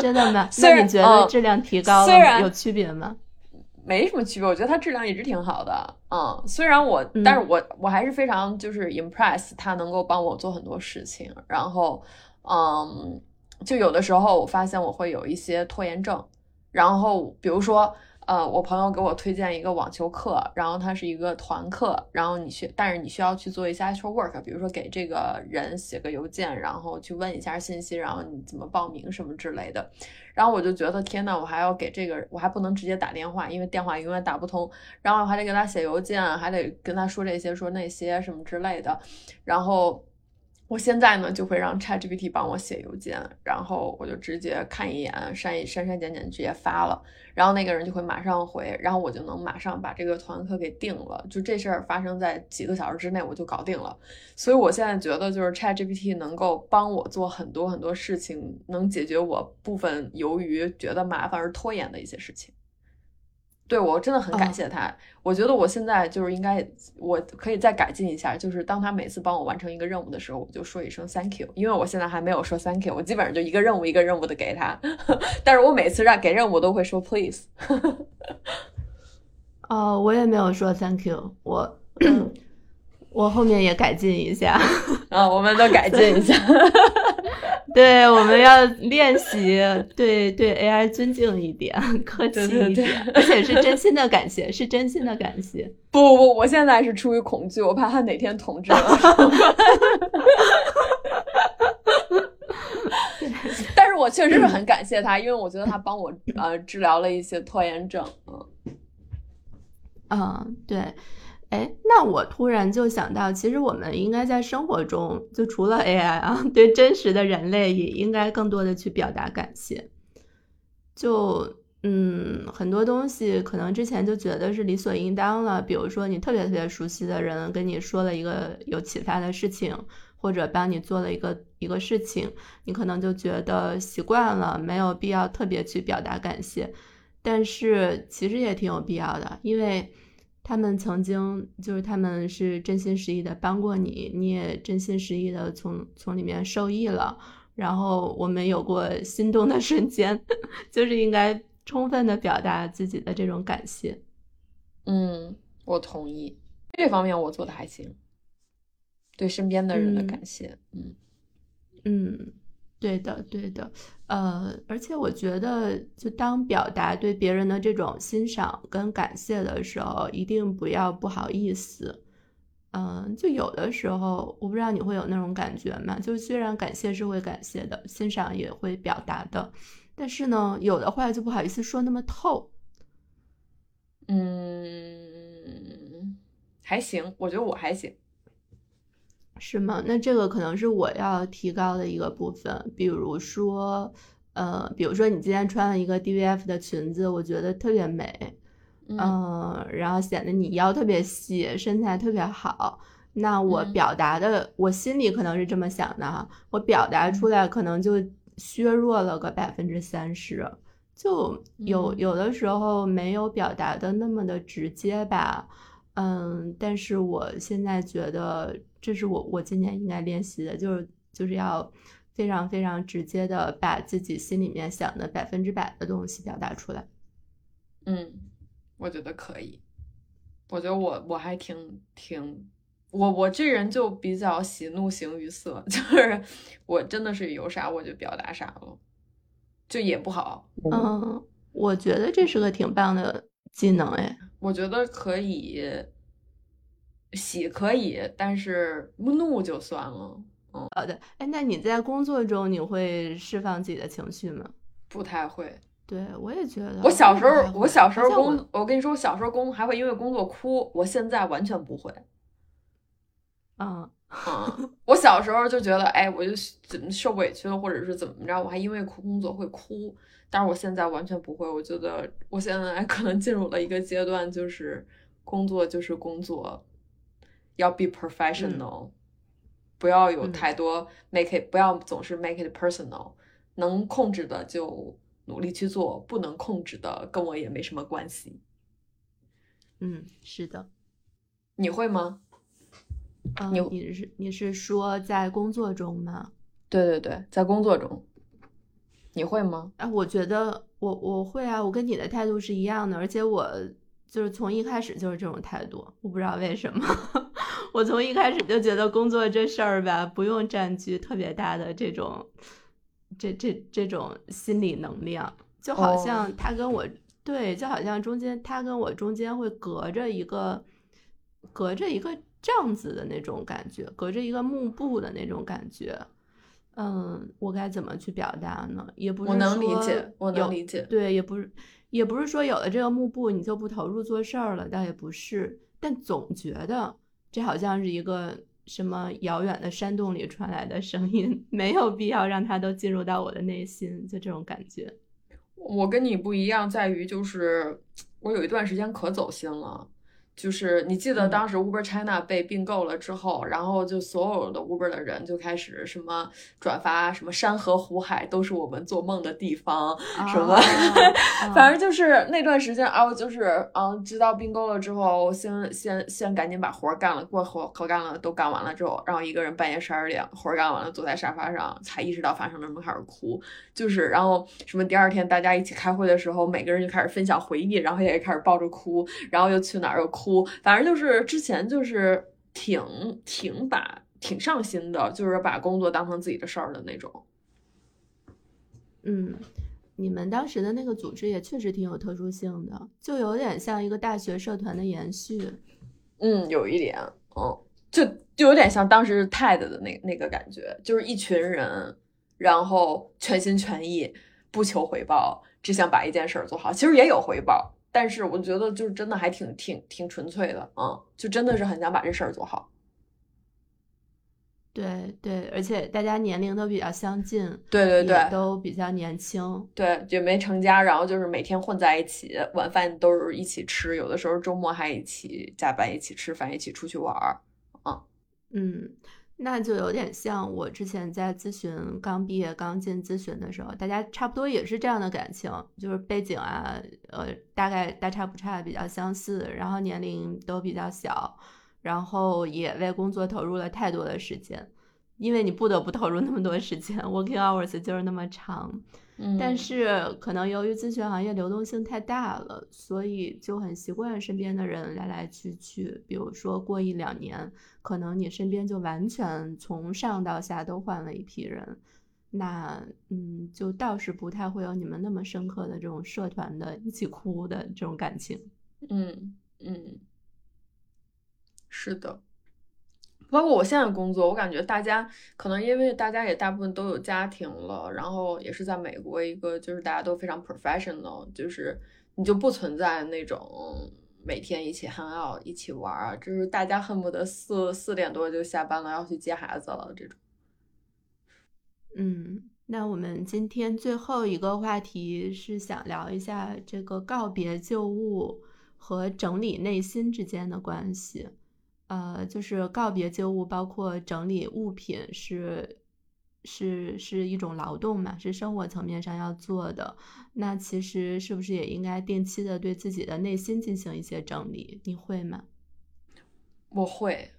真的吗？那你觉得质量提高了有区别吗？没什么区别，我觉得它质量一直挺好的。嗯，虽然我，但是我我还是非常就是 impress 它能够帮我做很多事情。然后，嗯，就有的时候我发现我会有一些拖延症。然后，比如说。呃，我朋友给我推荐一个网球课，然后它是一个团课，然后你需，但是你需要去做一些 actual work，比如说给这个人写个邮件，然后去问一下信息，然后你怎么报名什么之类的。然后我就觉得天呐，我还要给这个，我还不能直接打电话，因为电话永远打不通，然后我还得给他写邮件，还得跟他说这些说那些什么之类的，然后。我现在呢就会让 ChatGPT 帮我写邮件，然后我就直接看一眼，删一删删减减直接发了，然后那个人就会马上回，然后我就能马上把这个团课给定了。就这事儿发生在几个小时之内，我就搞定了。所以我现在觉得就是 ChatGPT 能够帮我做很多很多事情，能解决我部分由于觉得麻烦而拖延的一些事情。对我真的很感谢他，我觉得我现在就是应该，我可以再改进一下，就是当他每次帮我完成一个任务的时候，我就说一声 thank you，因为我现在还没有说 thank you，我基本上就一个任务一个任务的给他，但是我每次让给任务都会说 please。哦，我也没有说 thank you，我 我后面也改进一下，啊，我们都改进一下。对，我们要练习对对 AI 尊敬一点，客气一点，而且是真心的感谢，是真心的感谢。不不不，我现在是出于恐惧，我怕他哪天统治了。但是我确实是很感谢他，因为我觉得他帮我呃治疗了一些拖延症。嗯，嗯，对。哎，那我突然就想到，其实我们应该在生活中，就除了 AI 啊，对真实的人类也应该更多的去表达感谢。就嗯，很多东西可能之前就觉得是理所应当了，比如说你特别特别熟悉的人跟你说了一个有启发的事情，或者帮你做了一个一个事情，你可能就觉得习惯了，没有必要特别去表达感谢。但是其实也挺有必要的，因为。他们曾经就是他们是真心实意的帮过你，你也真心实意的从从里面受益了。然后我们有过心动的瞬间，就是应该充分的表达自己的这种感谢。嗯，我同意，这方面我做的还行。对身边的人的感谢，嗯嗯，对的对的，呃，而且我觉得，就当表达对别人的这种欣赏跟感谢的时候，一定不要不好意思。嗯，就有的时候，我不知道你会有那种感觉吗？就虽然感谢是会感谢的，欣赏也会表达的，但是呢，有的话就不好意思说那么透。嗯，还行，我觉得我还行。是吗？那这个可能是我要提高的一个部分。比如说，呃，比如说你今天穿了一个 DVF 的裙子，我觉得特别美，嗯，然后显得你腰特别细，身材特别好。那我表达的，我心里可能是这么想的哈，我表达出来可能就削弱了个百分之三十，就有有的时候没有表达的那么的直接吧。嗯，但是我现在觉得。这是我我今年应该练习的，就是就是要非常非常直接的把自己心里面想的百分之百的东西表达出来。嗯，我觉得可以。我觉得我我还挺挺，我我这人就比较喜怒形于色，就是我真的是有啥我就表达啥了，就也不好。嗯，我觉得这是个挺棒的技能哎，我觉得可以。喜可以，但是怒就算了。嗯，好的。哎，那你在工作中你会释放自己的情绪吗？不太会。对，我也觉得。我小时候，我小时候工，我跟你说，我小时候工还会因为工作哭。我现在完全不会。嗯嗯，我小时候就觉得，哎，我就怎么受委屈了，或者是怎么着，我还因为哭工作会哭。但是我现在完全不会。我觉得我现在可能进入了一个阶段，就是工作就是工作。要 be professional，不要有太多 make it，不要总是 make it personal。能控制的就努力去做，不能控制的跟我也没什么关系。嗯，是的。你会吗？你你是你是说在工作中吗？对对对，在工作中，你会吗？哎，我觉得我我会啊，我跟你的态度是一样的，而且我就是从一开始就是这种态度，我不知道为什么。我从一开始就觉得工作这事儿吧，不用占据特别大的这种，这这这种心理能量，就好像他跟我对，就好像中间他跟我中间会隔着一个，隔着一个帐子的那种感觉，隔着一个幕布的那种感觉。嗯，我该怎么去表达呢？也不是我能理解，我能理解。对，也不是，也不是说有了这个幕布你就不投入做事儿了，倒也不是，但总觉得。这好像是一个什么遥远的山洞里传来的声音，没有必要让它都进入到我的内心，就这种感觉。我跟你不一样，在于就是我有一段时间可走心了。就是你记得当时 Uber China 被并购了之后，然后就所有的 Uber 的人就开始什么转发什么山河湖海都是我们做梦的地方，什么，反正就是那段时间啊，就是嗯，直到并购了之后，先先先赶紧把活干了，过活活干了都干完了之后，然后一个人半夜十二点活干完了，坐在沙发上才意识到发生了什么，开始哭，就是然后什么第二天大家一起开会的时候，每个人就开始分享回忆，然后也开始抱着哭，然后又去哪儿又哭。哭，反正就是之前就是挺挺把挺上心的，就是把工作当成自己的事儿的那种。嗯，你们当时的那个组织也确实挺有特殊性的，就有点像一个大学社团的延续。嗯，有一点，嗯，就就有点像当时 TED 的那那个感觉，就是一群人，然后全心全意，不求回报，只想把一件事儿做好。其实也有回报。但是我觉得就是真的还挺挺挺纯粹的，嗯，就真的是很想把这事儿做好。对对，而且大家年龄都比较相近，对对对，都比较年轻，对，也没成家，然后就是每天混在一起，晚饭都是一起吃，有的时候周末还一起加班，一起吃饭，一起出去玩儿，嗯。嗯，那就有点像我之前在咨询刚毕业刚进咨询的时候，大家差不多也是这样的感情，就是背景啊，呃，大概大差不差，比较相似，然后年龄都比较小，然后也为工作投入了太多的时间，因为你不得不投入那么多时间，working hours 就是那么长。但是可能由于咨询行业流动性太大了，所以就很习惯身边的人来来去去。比如说过一两年，可能你身边就完全从上到下都换了一批人，那嗯，就倒是不太会有你们那么深刻的这种社团的一起哭的这种感情。嗯嗯，是的。包括我现在工作，我感觉大家可能因为大家也大部分都有家庭了，然后也是在美国一个就是大家都非常 professional，就是你就不存在那种每天一起 hang out 一起玩儿，就是大家恨不得四四点多就下班了要去接孩子了这种。嗯，那我们今天最后一个话题是想聊一下这个告别旧物和整理内心之间的关系。呃，就是告别旧物，包括整理物品，是是是一种劳动嘛，是生活层面上要做的。那其实是不是也应该定期的对自己的内心进行一些整理？你会吗？我会。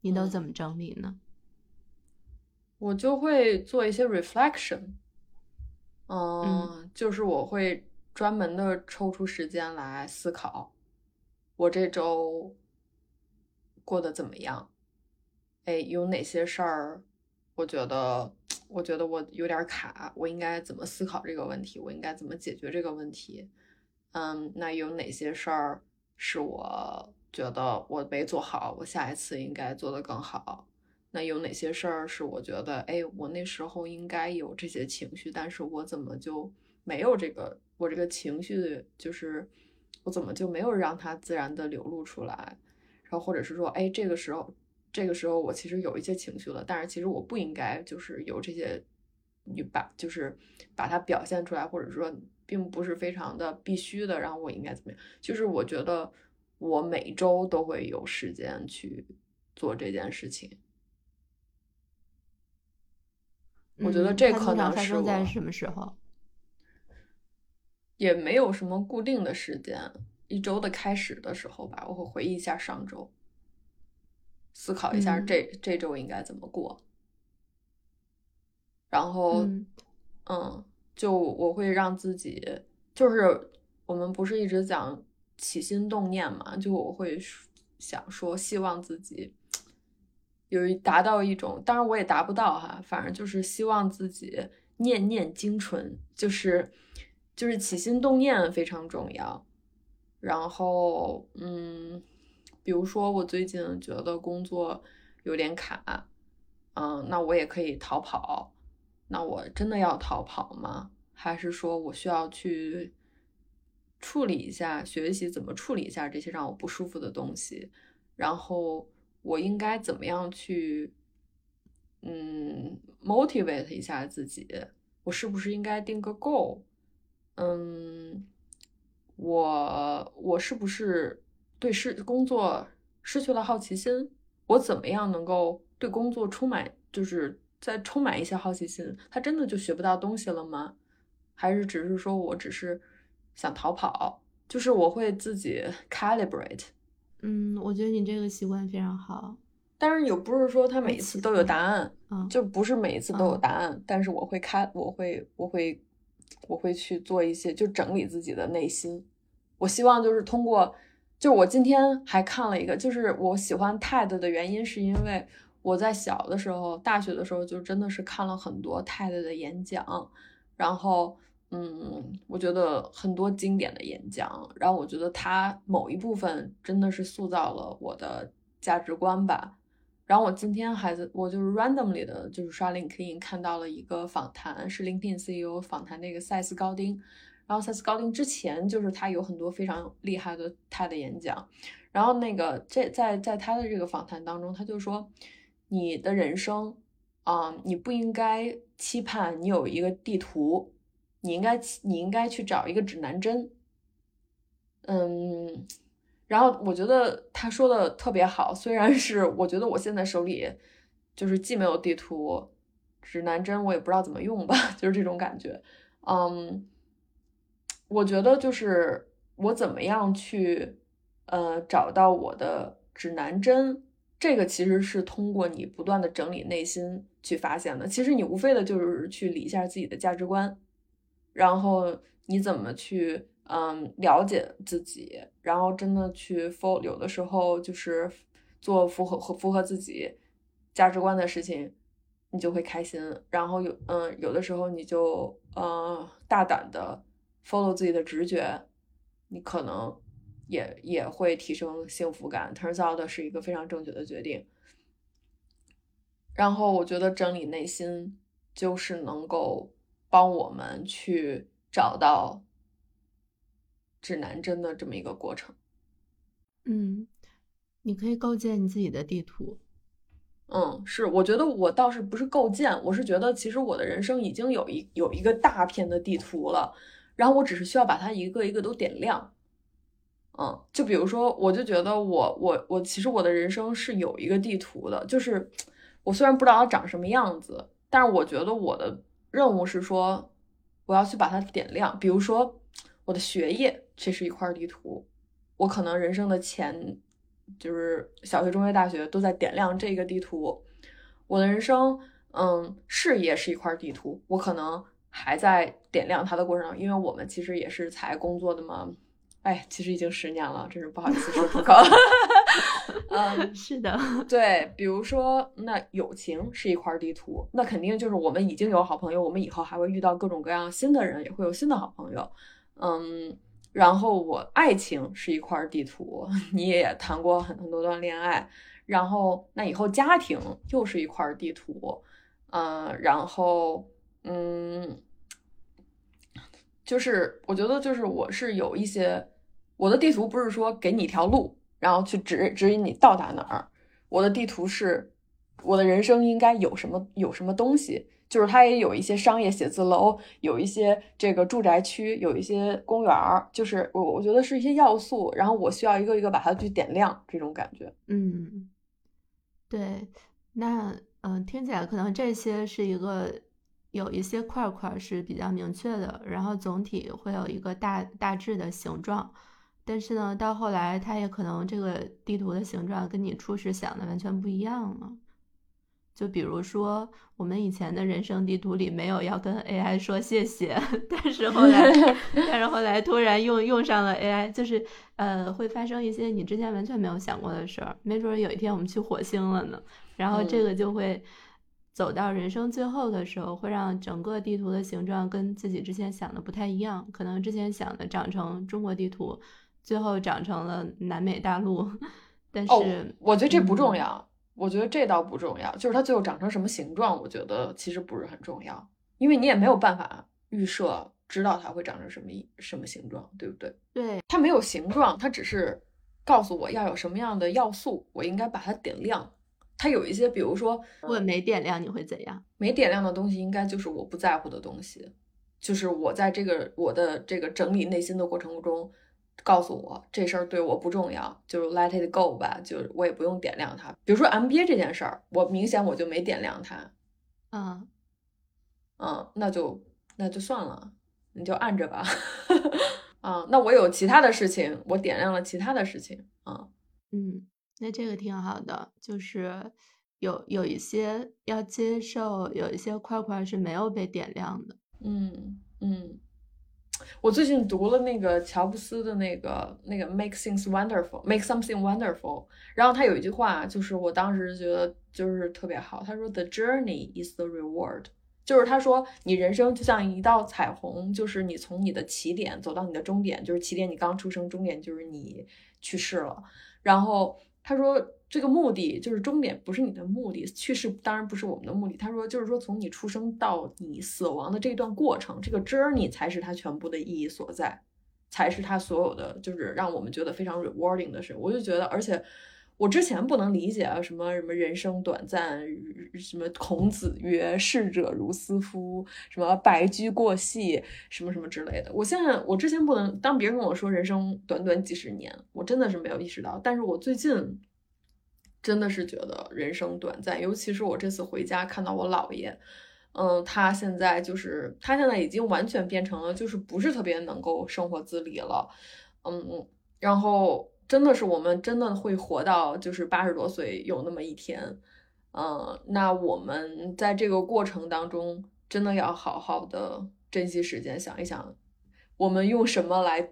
你都怎么整理呢？我就会做一些 reflection。嗯，就是我会专门的抽出时间来思考，我这周。过得怎么样？哎，有哪些事儿？我觉得，我觉得我有点卡，我应该怎么思考这个问题？我应该怎么解决这个问题？嗯，那有哪些事儿是我觉得我没做好，我下一次应该做得更好？那有哪些事儿是我觉得，哎，我那时候应该有这些情绪，但是我怎么就没有这个？我这个情绪就是我怎么就没有让它自然的流露出来？然后或者是说，哎，这个时候，这个时候我其实有一些情绪了，但是其实我不应该就是有这些，你把就是把它表现出来，或者说并不是非常的必须的。然后我应该怎么样？就是我觉得我每周都会有时间去做这件事情。我觉得这可能是在什么时候？也没有什么固定的时间。一周的开始的时候吧，我会回忆一下上周，思考一下这这周应该怎么过。然后，嗯，就我会让自己，就是我们不是一直讲起心动念嘛，就我会想说，希望自己有一达到一种，当然我也达不到哈，反正就是希望自己念念精纯，就是就是起心动念非常重要。然后，嗯，比如说我最近觉得工作有点卡，嗯，那我也可以逃跑。那我真的要逃跑吗？还是说我需要去处理一下，学习怎么处理一下这些让我不舒服的东西？然后我应该怎么样去，嗯，motivate 一下自己？我是不是应该定个 goal？嗯。我我是不是对失工作失去了好奇心？我怎么样能够对工作充满，就是再充满一些好奇心？他真的就学不到东西了吗？还是只是说我只是想逃跑？就是我会自己 calibrate。嗯，我觉得你这个习惯非常好。但是也不是说他每一次都有答案，就不是每一次都有答案。但是我会开，我会，我会。我会去做一些，就整理自己的内心。我希望就是通过，就我今天还看了一个，就是我喜欢 TED 的原因，是因为我在小的时候，大学的时候就真的是看了很多 TED 的演讲，然后，嗯，我觉得很多经典的演讲，然后我觉得他某一部分真的是塑造了我的价值观吧。然后我今天还在，我就是 randomly 的，就是刷 LinkedIn 看到了一个访谈，是 LinkedIn CEO 访谈那个塞斯高丁。然后塞斯高丁之前就是他有很多非常厉害的他的演讲。然后那个这在在他的这个访谈当中，他就说，你的人生啊，你不应该期盼你有一个地图，你应该你应该去找一个指南针。嗯，然后我觉得他说的特别好，虽然是我觉得我现在手里就是既没有地图，指南针我也不知道怎么用吧，就是这种感觉。嗯，我觉得就是我怎么样去呃找到我的指南针，这个其实是通过你不断的整理内心去发现的。其实你无非的就是去理一下自己的价值观，然后你怎么去。嗯，了解自己，然后真的去 follow，有的时候就是做符合和符合自己价值观的事情，你就会开心。然后有嗯，有的时候你就呃大胆的 follow 自己的直觉，你可能也也会提升幸福感。Turns out 是一个非常正确的决定。然后我觉得整理内心就是能够帮我们去找到。指南针的这么一个过程，嗯，你可以构建你自己的地图。嗯，是，我觉得我倒是不是构建，我是觉得其实我的人生已经有一有一个大片的地图了，然后我只是需要把它一个一个都点亮。嗯，就比如说，我就觉得我我我其实我的人生是有一个地图的，就是我虽然不知道它长什么样子，但是我觉得我的任务是说我要去把它点亮，比如说。我的学业，这是一块地图。我可能人生的前，就是小学、中学、大学都在点亮这个地图。我的人生，嗯，事业是一块地图。我可能还在点亮它的过程中，因为我们其实也是才工作的嘛。哎，其实已经十年了，真是不好意思说出口。嗯，是的，对。比如说，那友情是一块地图，那肯定就是我们已经有好朋友，我们以后还会遇到各种各样新的人，也会有新的好朋友。嗯，然后我爱情是一块地图，你也谈过很很多段恋爱，然后那以后家庭又是一块地图，嗯，然后嗯，就是我觉得就是我是有一些我的地图不是说给你一条路，然后去指指引你到达哪儿，我的地图是我的人生应该有什么有什么东西。就是它也有一些商业写字楼，有一些这个住宅区，有一些公园儿，就是我我觉得是一些要素，然后我需要一个一个把它去点亮，这种感觉。嗯，对，那嗯，听起来可能这些是一个有一些块块是比较明确的，然后总体会有一个大大致的形状，但是呢，到后来它也可能这个地图的形状跟你初始想的完全不一样了。就比如说，我们以前的人生地图里没有要跟 AI 说谢谢，但是后来，但是后来突然用用上了 AI，就是呃，会发生一些你之前完全没有想过的事儿。没准有一天我们去火星了呢，然后这个就会走到人生最后的时候，会让整个地图的形状跟自己之前想的不太一样。可能之前想的长成中国地图，最后长成了南美大陆。但是我觉得这不重要。我觉得这倒不重要，就是它最后长成什么形状，我觉得其实不是很重要，因为你也没有办法预设知道它会长成什么什么形状，对不对？对，它没有形状，它只是告诉我要有什么样的要素，我应该把它点亮。它有一些，比如说我没点亮，你会怎样？没点亮的东西，应该就是我不在乎的东西，就是我在这个我的这个整理内心的过程中。告诉我这事儿对我不重要，就 let it go 吧，就我也不用点亮它。比如说 MBA 这件事儿，我明显我就没点亮它，嗯嗯，那就那就算了，你就按着吧。啊，那我有其他的事情，我点亮了其他的事情，啊，嗯，那这个挺好的，就是有有一些要接受，有一些块块是没有被点亮的，嗯嗯。我最近读了那个乔布斯的那个那个 Make Things Wonderful，Make Something Wonderful。然后他有一句话，就是我当时觉得就是特别好。他说：“The journey is the reward。”就是他说你人生就像一道彩虹，就是你从你的起点走到你的终点，就是起点你刚出生，终点就是你去世了。然后他说。这个目的就是终点，不是你的目的。去世当然不是我们的目的。他说，就是说从你出生到你死亡的这一段过程，这个 journey 才是它全部的意义所在，才是它所有的，就是让我们觉得非常 rewarding 的事。我就觉得，而且我之前不能理解啊，什么什么人生短暂，什么孔子曰逝者如斯夫，什么白驹过隙，什么什么之类的。我现在我之前不能，当别人跟我说人生短短几十年，我真的是没有意识到。但是我最近真的是觉得人生短暂，尤其是我这次回家看到我姥爷，嗯，他现在就是他现在已经完全变成了就是不是特别能够生活自理了，嗯，然后。真的是我们真的会活到就是八十多岁有那么一天，嗯，那我们在这个过程当中真的要好好的珍惜时间，想一想我们用什么来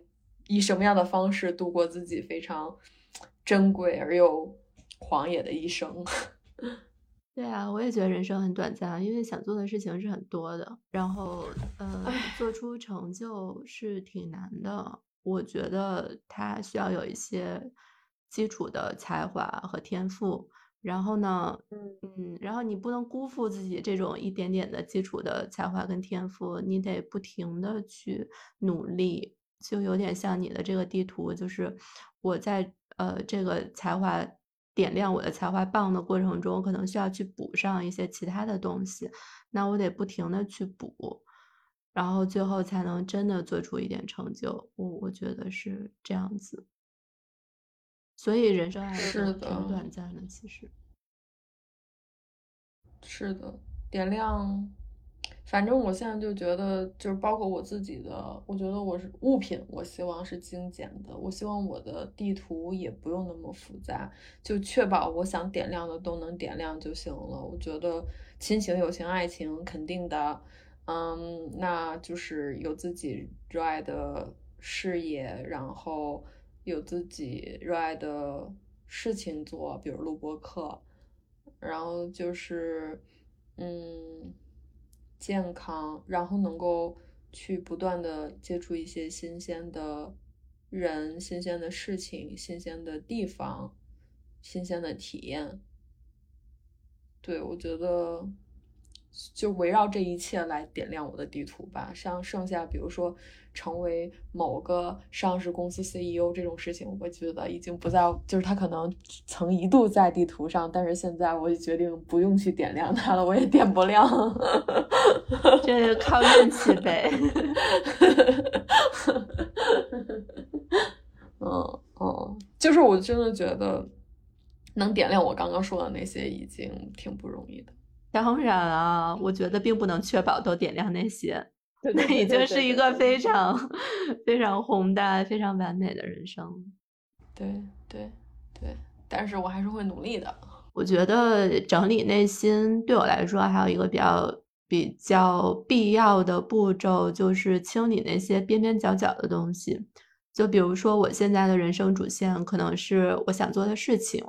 以什么样的方式度过自己非常珍贵而又狂野的一生。对啊，我也觉得人生很短暂，因为想做的事情是很多的，然后呃，做出成就是挺难的。我觉得他需要有一些基础的才华和天赋，然后呢，嗯，然后你不能辜负自己这种一点点的基础的才华跟天赋，你得不停的去努力，就有点像你的这个地图，就是我在呃这个才华点亮我的才华棒的过程中，可能需要去补上一些其他的东西，那我得不停的去补。然后最后才能真的做出一点成就，我我觉得是这样子。所以人生还是挺短暂的，其实。是的，点亮。反正我现在就觉得，就是包括我自己的，我觉得我是物品，我希望是精简的。我希望我的地图也不用那么复杂，就确保我想点亮的都能点亮就行了。我觉得亲情、友情、爱情肯定的。嗯，那就是有自己热爱的事业，然后有自己热爱的事情做，比如录播课，然后就是嗯，健康，然后能够去不断的接触一些新鲜的人、新鲜的事情、新鲜的地方、新鲜的体验。对我觉得。就围绕这一切来点亮我的地图吧。像剩下，比如说成为某个上市公司 CEO 这种事情，我觉得已经不在，就是他可能曾一度在地图上，但是现在我就决定不用去点亮它了，我也点不亮。这靠运气呗。嗯嗯，就是我真的觉得能点亮我刚刚说的那些，已经挺不容易的。当然啊，我觉得并不能确保都点亮那些，那已经是一个非常非常宏大、非常完美的人生。对对对，但是我还是会努力的。我觉得整理内心对我来说还有一个比较比较必要的步骤，就是清理那些边边角角的东西。就比如说，我现在的人生主线可能是我想做的事情。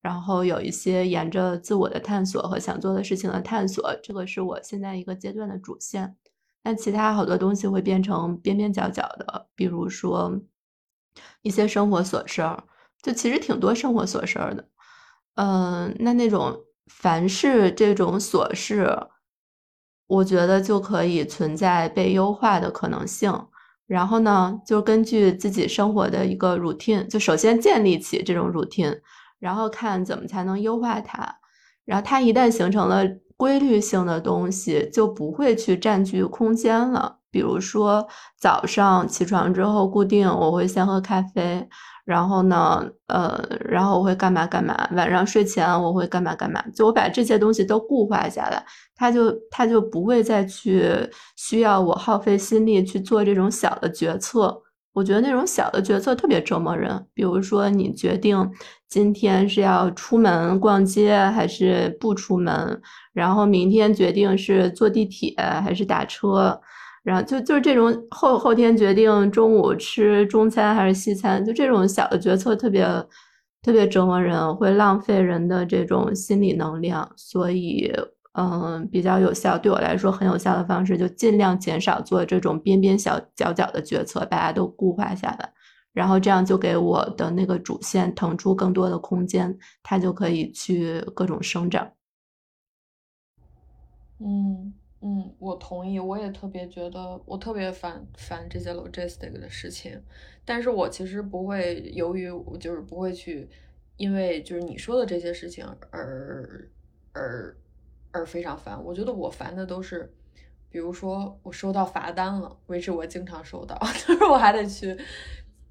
然后有一些沿着自我的探索和想做的事情的探索，这个是我现在一个阶段的主线。但其他好多东西会变成边边角角的，比如说一些生活琐事儿，就其实挺多生活琐事儿的。嗯，那那种凡是这种琐事，我觉得就可以存在被优化的可能性。然后呢，就根据自己生活的一个 routine，就首先建立起这种 routine。然后看怎么才能优化它，然后它一旦形成了规律性的东西，就不会去占据空间了。比如说早上起床之后，固定我会先喝咖啡，然后呢，呃，然后我会干嘛干嘛。晚上睡前我会干嘛干嘛。就我把这些东西都固化下来，它就它就不会再去需要我耗费心力去做这种小的决策。我觉得那种小的决策特别折磨人，比如说你决定今天是要出门逛街还是不出门，然后明天决定是坐地铁还是打车，然后就就是这种后后天决定中午吃中餐还是西餐，就这种小的决策特别特别折磨人，会浪费人的这种心理能量，所以。嗯，比较有效，对我来说很有效的方式，就尽量减少做这种边边小角角的决策，大家都固化下来，然后这样就给我的那个主线腾出更多的空间，它就可以去各种生长。嗯嗯，我同意，我也特别觉得，我特别烦烦这些 logistic 的事情，但是我其实不会由于我就是不会去。因为就是你说的这些事情而而而非常烦。我觉得我烦的都是，比如说我收到罚单了，为之我经常收到，就是我还得去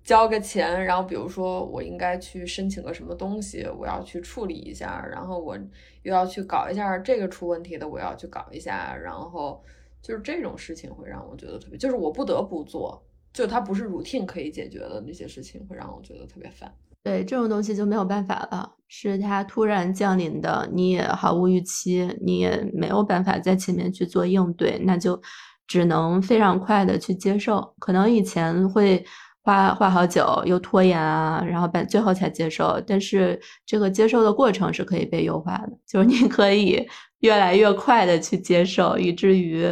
交个钱，然后比如说我应该去申请个什么东西，我要去处理一下，然后我又要去搞一下这个出问题的，我要去搞一下，然后就是这种事情会让我觉得特别，就是我不得不做，就它不是 routine 可以解决的那些事情，会让我觉得特别烦。对这种东西就没有办法了，是它突然降临的，你也毫无预期，你也没有办法在前面去做应对，那就只能非常快的去接受。可能以前会花花好久，又拖延啊，然后把最后才接受。但是这个接受的过程是可以被优化的，就是你可以越来越快的去接受，以至于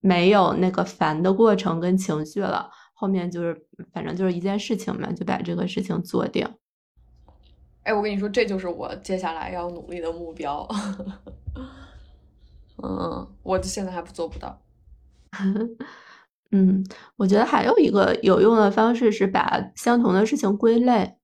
没有那个烦的过程跟情绪了。后面就是反正就是一件事情嘛，就把这个事情做掉。哎，我跟你说，这就是我接下来要努力的目标。嗯，我现在还不做不到。嗯，我觉得还有一个有用的方式是把相同的事情归类。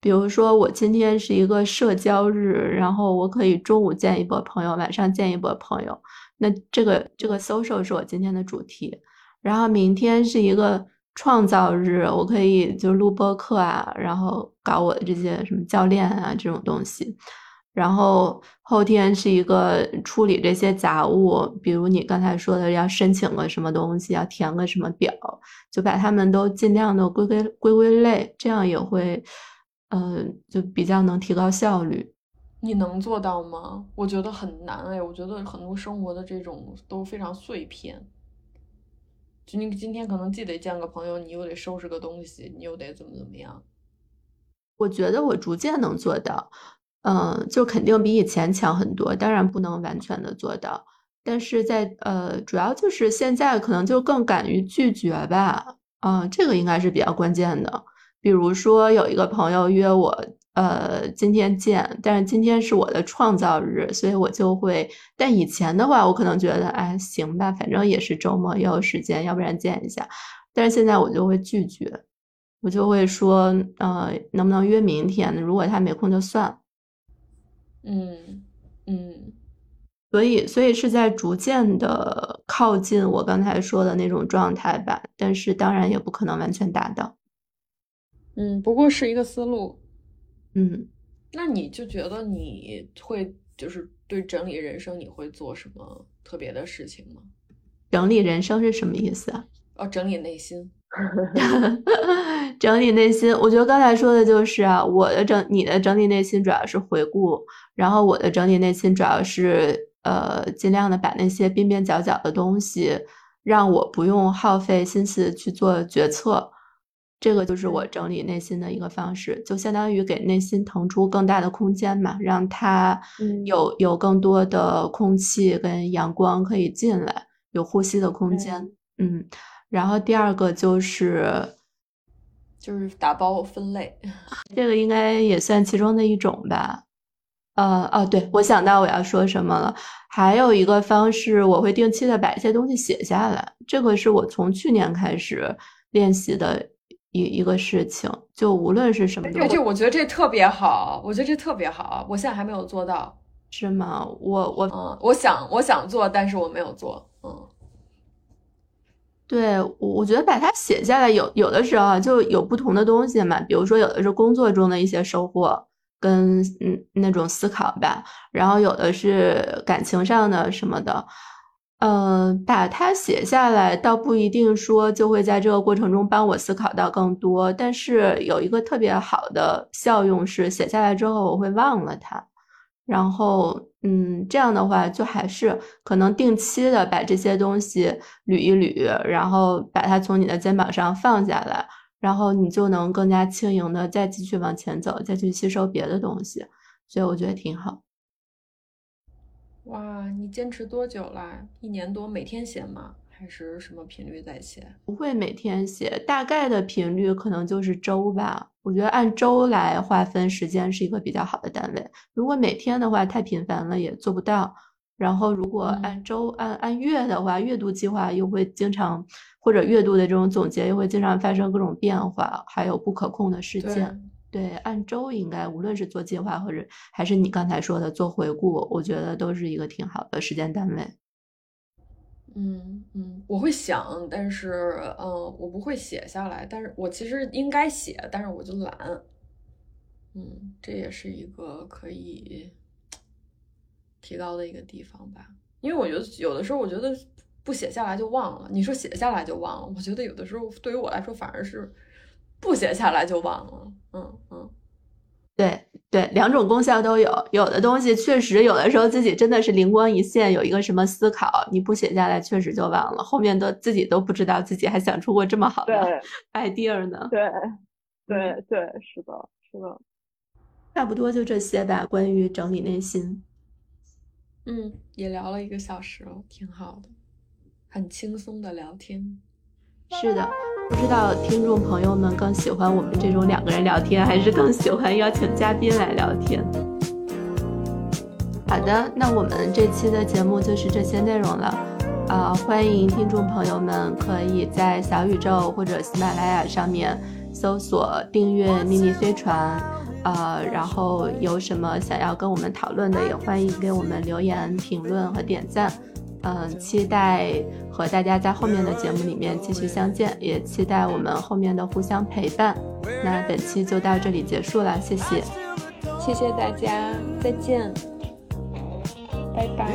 比如说，我今天是一个社交日，然后我可以中午见一波朋友，晚上见一波朋友。那这个这个 social 是我今天的主题。然后明天是一个。创造日，我可以就录播课啊，然后搞我的这些什么教练啊这种东西。然后后天是一个处理这些杂物，比如你刚才说的要申请个什么东西，要填个什么表，就把他们都尽量的归归归归类，这样也会，呃，就比较能提高效率。你能做到吗？我觉得很难哎，我觉得很多生活的这种都非常碎片。就你今天可能既得见个朋友，你又得收拾个东西，你又得怎么怎么样？我觉得我逐渐能做到，嗯，就肯定比以前强很多。当然不能完全的做到，但是在呃，主要就是现在可能就更敢于拒绝吧，嗯，这个应该是比较关键的。比如说有一个朋友约我。呃，今天见，但是今天是我的创造日，所以我就会。但以前的话，我可能觉得，哎，行吧，反正也是周末，也有时间，要不然见一下。但是现在我就会拒绝，我就会说，呃，能不能约明天？如果他没空就算。嗯嗯，所以所以是在逐渐的靠近我刚才说的那种状态吧，但是当然也不可能完全达到。嗯，不过是一个思路。嗯，那你就觉得你会就是对整理人生你会做什么特别的事情吗？整理人生是什么意思啊？哦，整理内心，整理内心。我觉得刚才说的就是啊，我的整你的整理内心主要是回顾，然后我的整理内心主要是呃尽量的把那些边边角角的东西，让我不用耗费心思去做决策。这个就是我整理内心的一个方式，就相当于给内心腾出更大的空间嘛，让它有有更多的空气跟阳光可以进来，有呼吸的空间。嗯，然后第二个就是就是打包分类，这个应该也算其中的一种吧。呃，哦，对，我想到我要说什么了。还有一个方式，我会定期的把一些东西写下来，这个是我从去年开始练习的。一一个事情，就无论是什么，对，就我觉得这特别好，我觉得这特别好，我现在还没有做到，是吗？我我嗯，我想我想做，但是我没有做，嗯，对，我我觉得把它写下来，有有的时候就有不同的东西嘛，比如说有的是工作中的一些收获跟嗯那种思考吧，然后有的是感情上的什么的。嗯，把它写下来，倒不一定说就会在这个过程中帮我思考到更多。但是有一个特别好的效用是，写下来之后我会忘了它。然后，嗯，这样的话就还是可能定期的把这些东西捋一捋，然后把它从你的肩膀上放下来，然后你就能更加轻盈的再继续往前走，再去吸收别的东西。所以我觉得挺好。哇，你坚持多久啦？一年多，每天写吗？还是什么频率在写？不会每天写，大概的频率可能就是周吧。我觉得按周来划分时间是一个比较好的单位。如果每天的话太频繁了也做不到。然后如果按周、按按月的话，月度计划又会经常，或者月度的这种总结又会经常发生各种变化，还有不可控的事件。对，按周应该无论是做计划或者还是你刚才说的做回顾，我觉得都是一个挺好的时间单位。嗯嗯，我会想，但是嗯，我不会写下来。但是我其实应该写，但是我就懒。嗯，这也是一个可以提高的一个地方吧。因为我觉得有的时候，我觉得不写下来就忘了。你说写下来就忘了，我觉得有的时候对于我来说，反而是不写下来就忘了。嗯嗯。对对，两种功效都有。有的东西确实有的时候自己真的是灵光一现，有一个什么思考，你不写下来，确实就忘了，后面都自己都不知道自己还想出过这么好的 idea 呢。对对对，是的，是的。差不多就这些吧，关于整理内心。嗯，也聊了一个小时了，挺好的，很轻松的聊天。是的。不知道听众朋友们更喜欢我们这种两个人聊天，还是更喜欢邀请嘉宾来聊天？好的，那我们这期的节目就是这些内容了。呃，欢迎听众朋友们可以在小宇宙或者喜马拉雅上面搜索订阅《秘密飞船》。呃，然后有什么想要跟我们讨论的，也欢迎给我们留言、评论和点赞。嗯，期待和大家在后面的节目里面继续相见，也期待我们后面的互相陪伴。那本期就到这里结束了，谢谢，谢谢大家，再见，拜拜。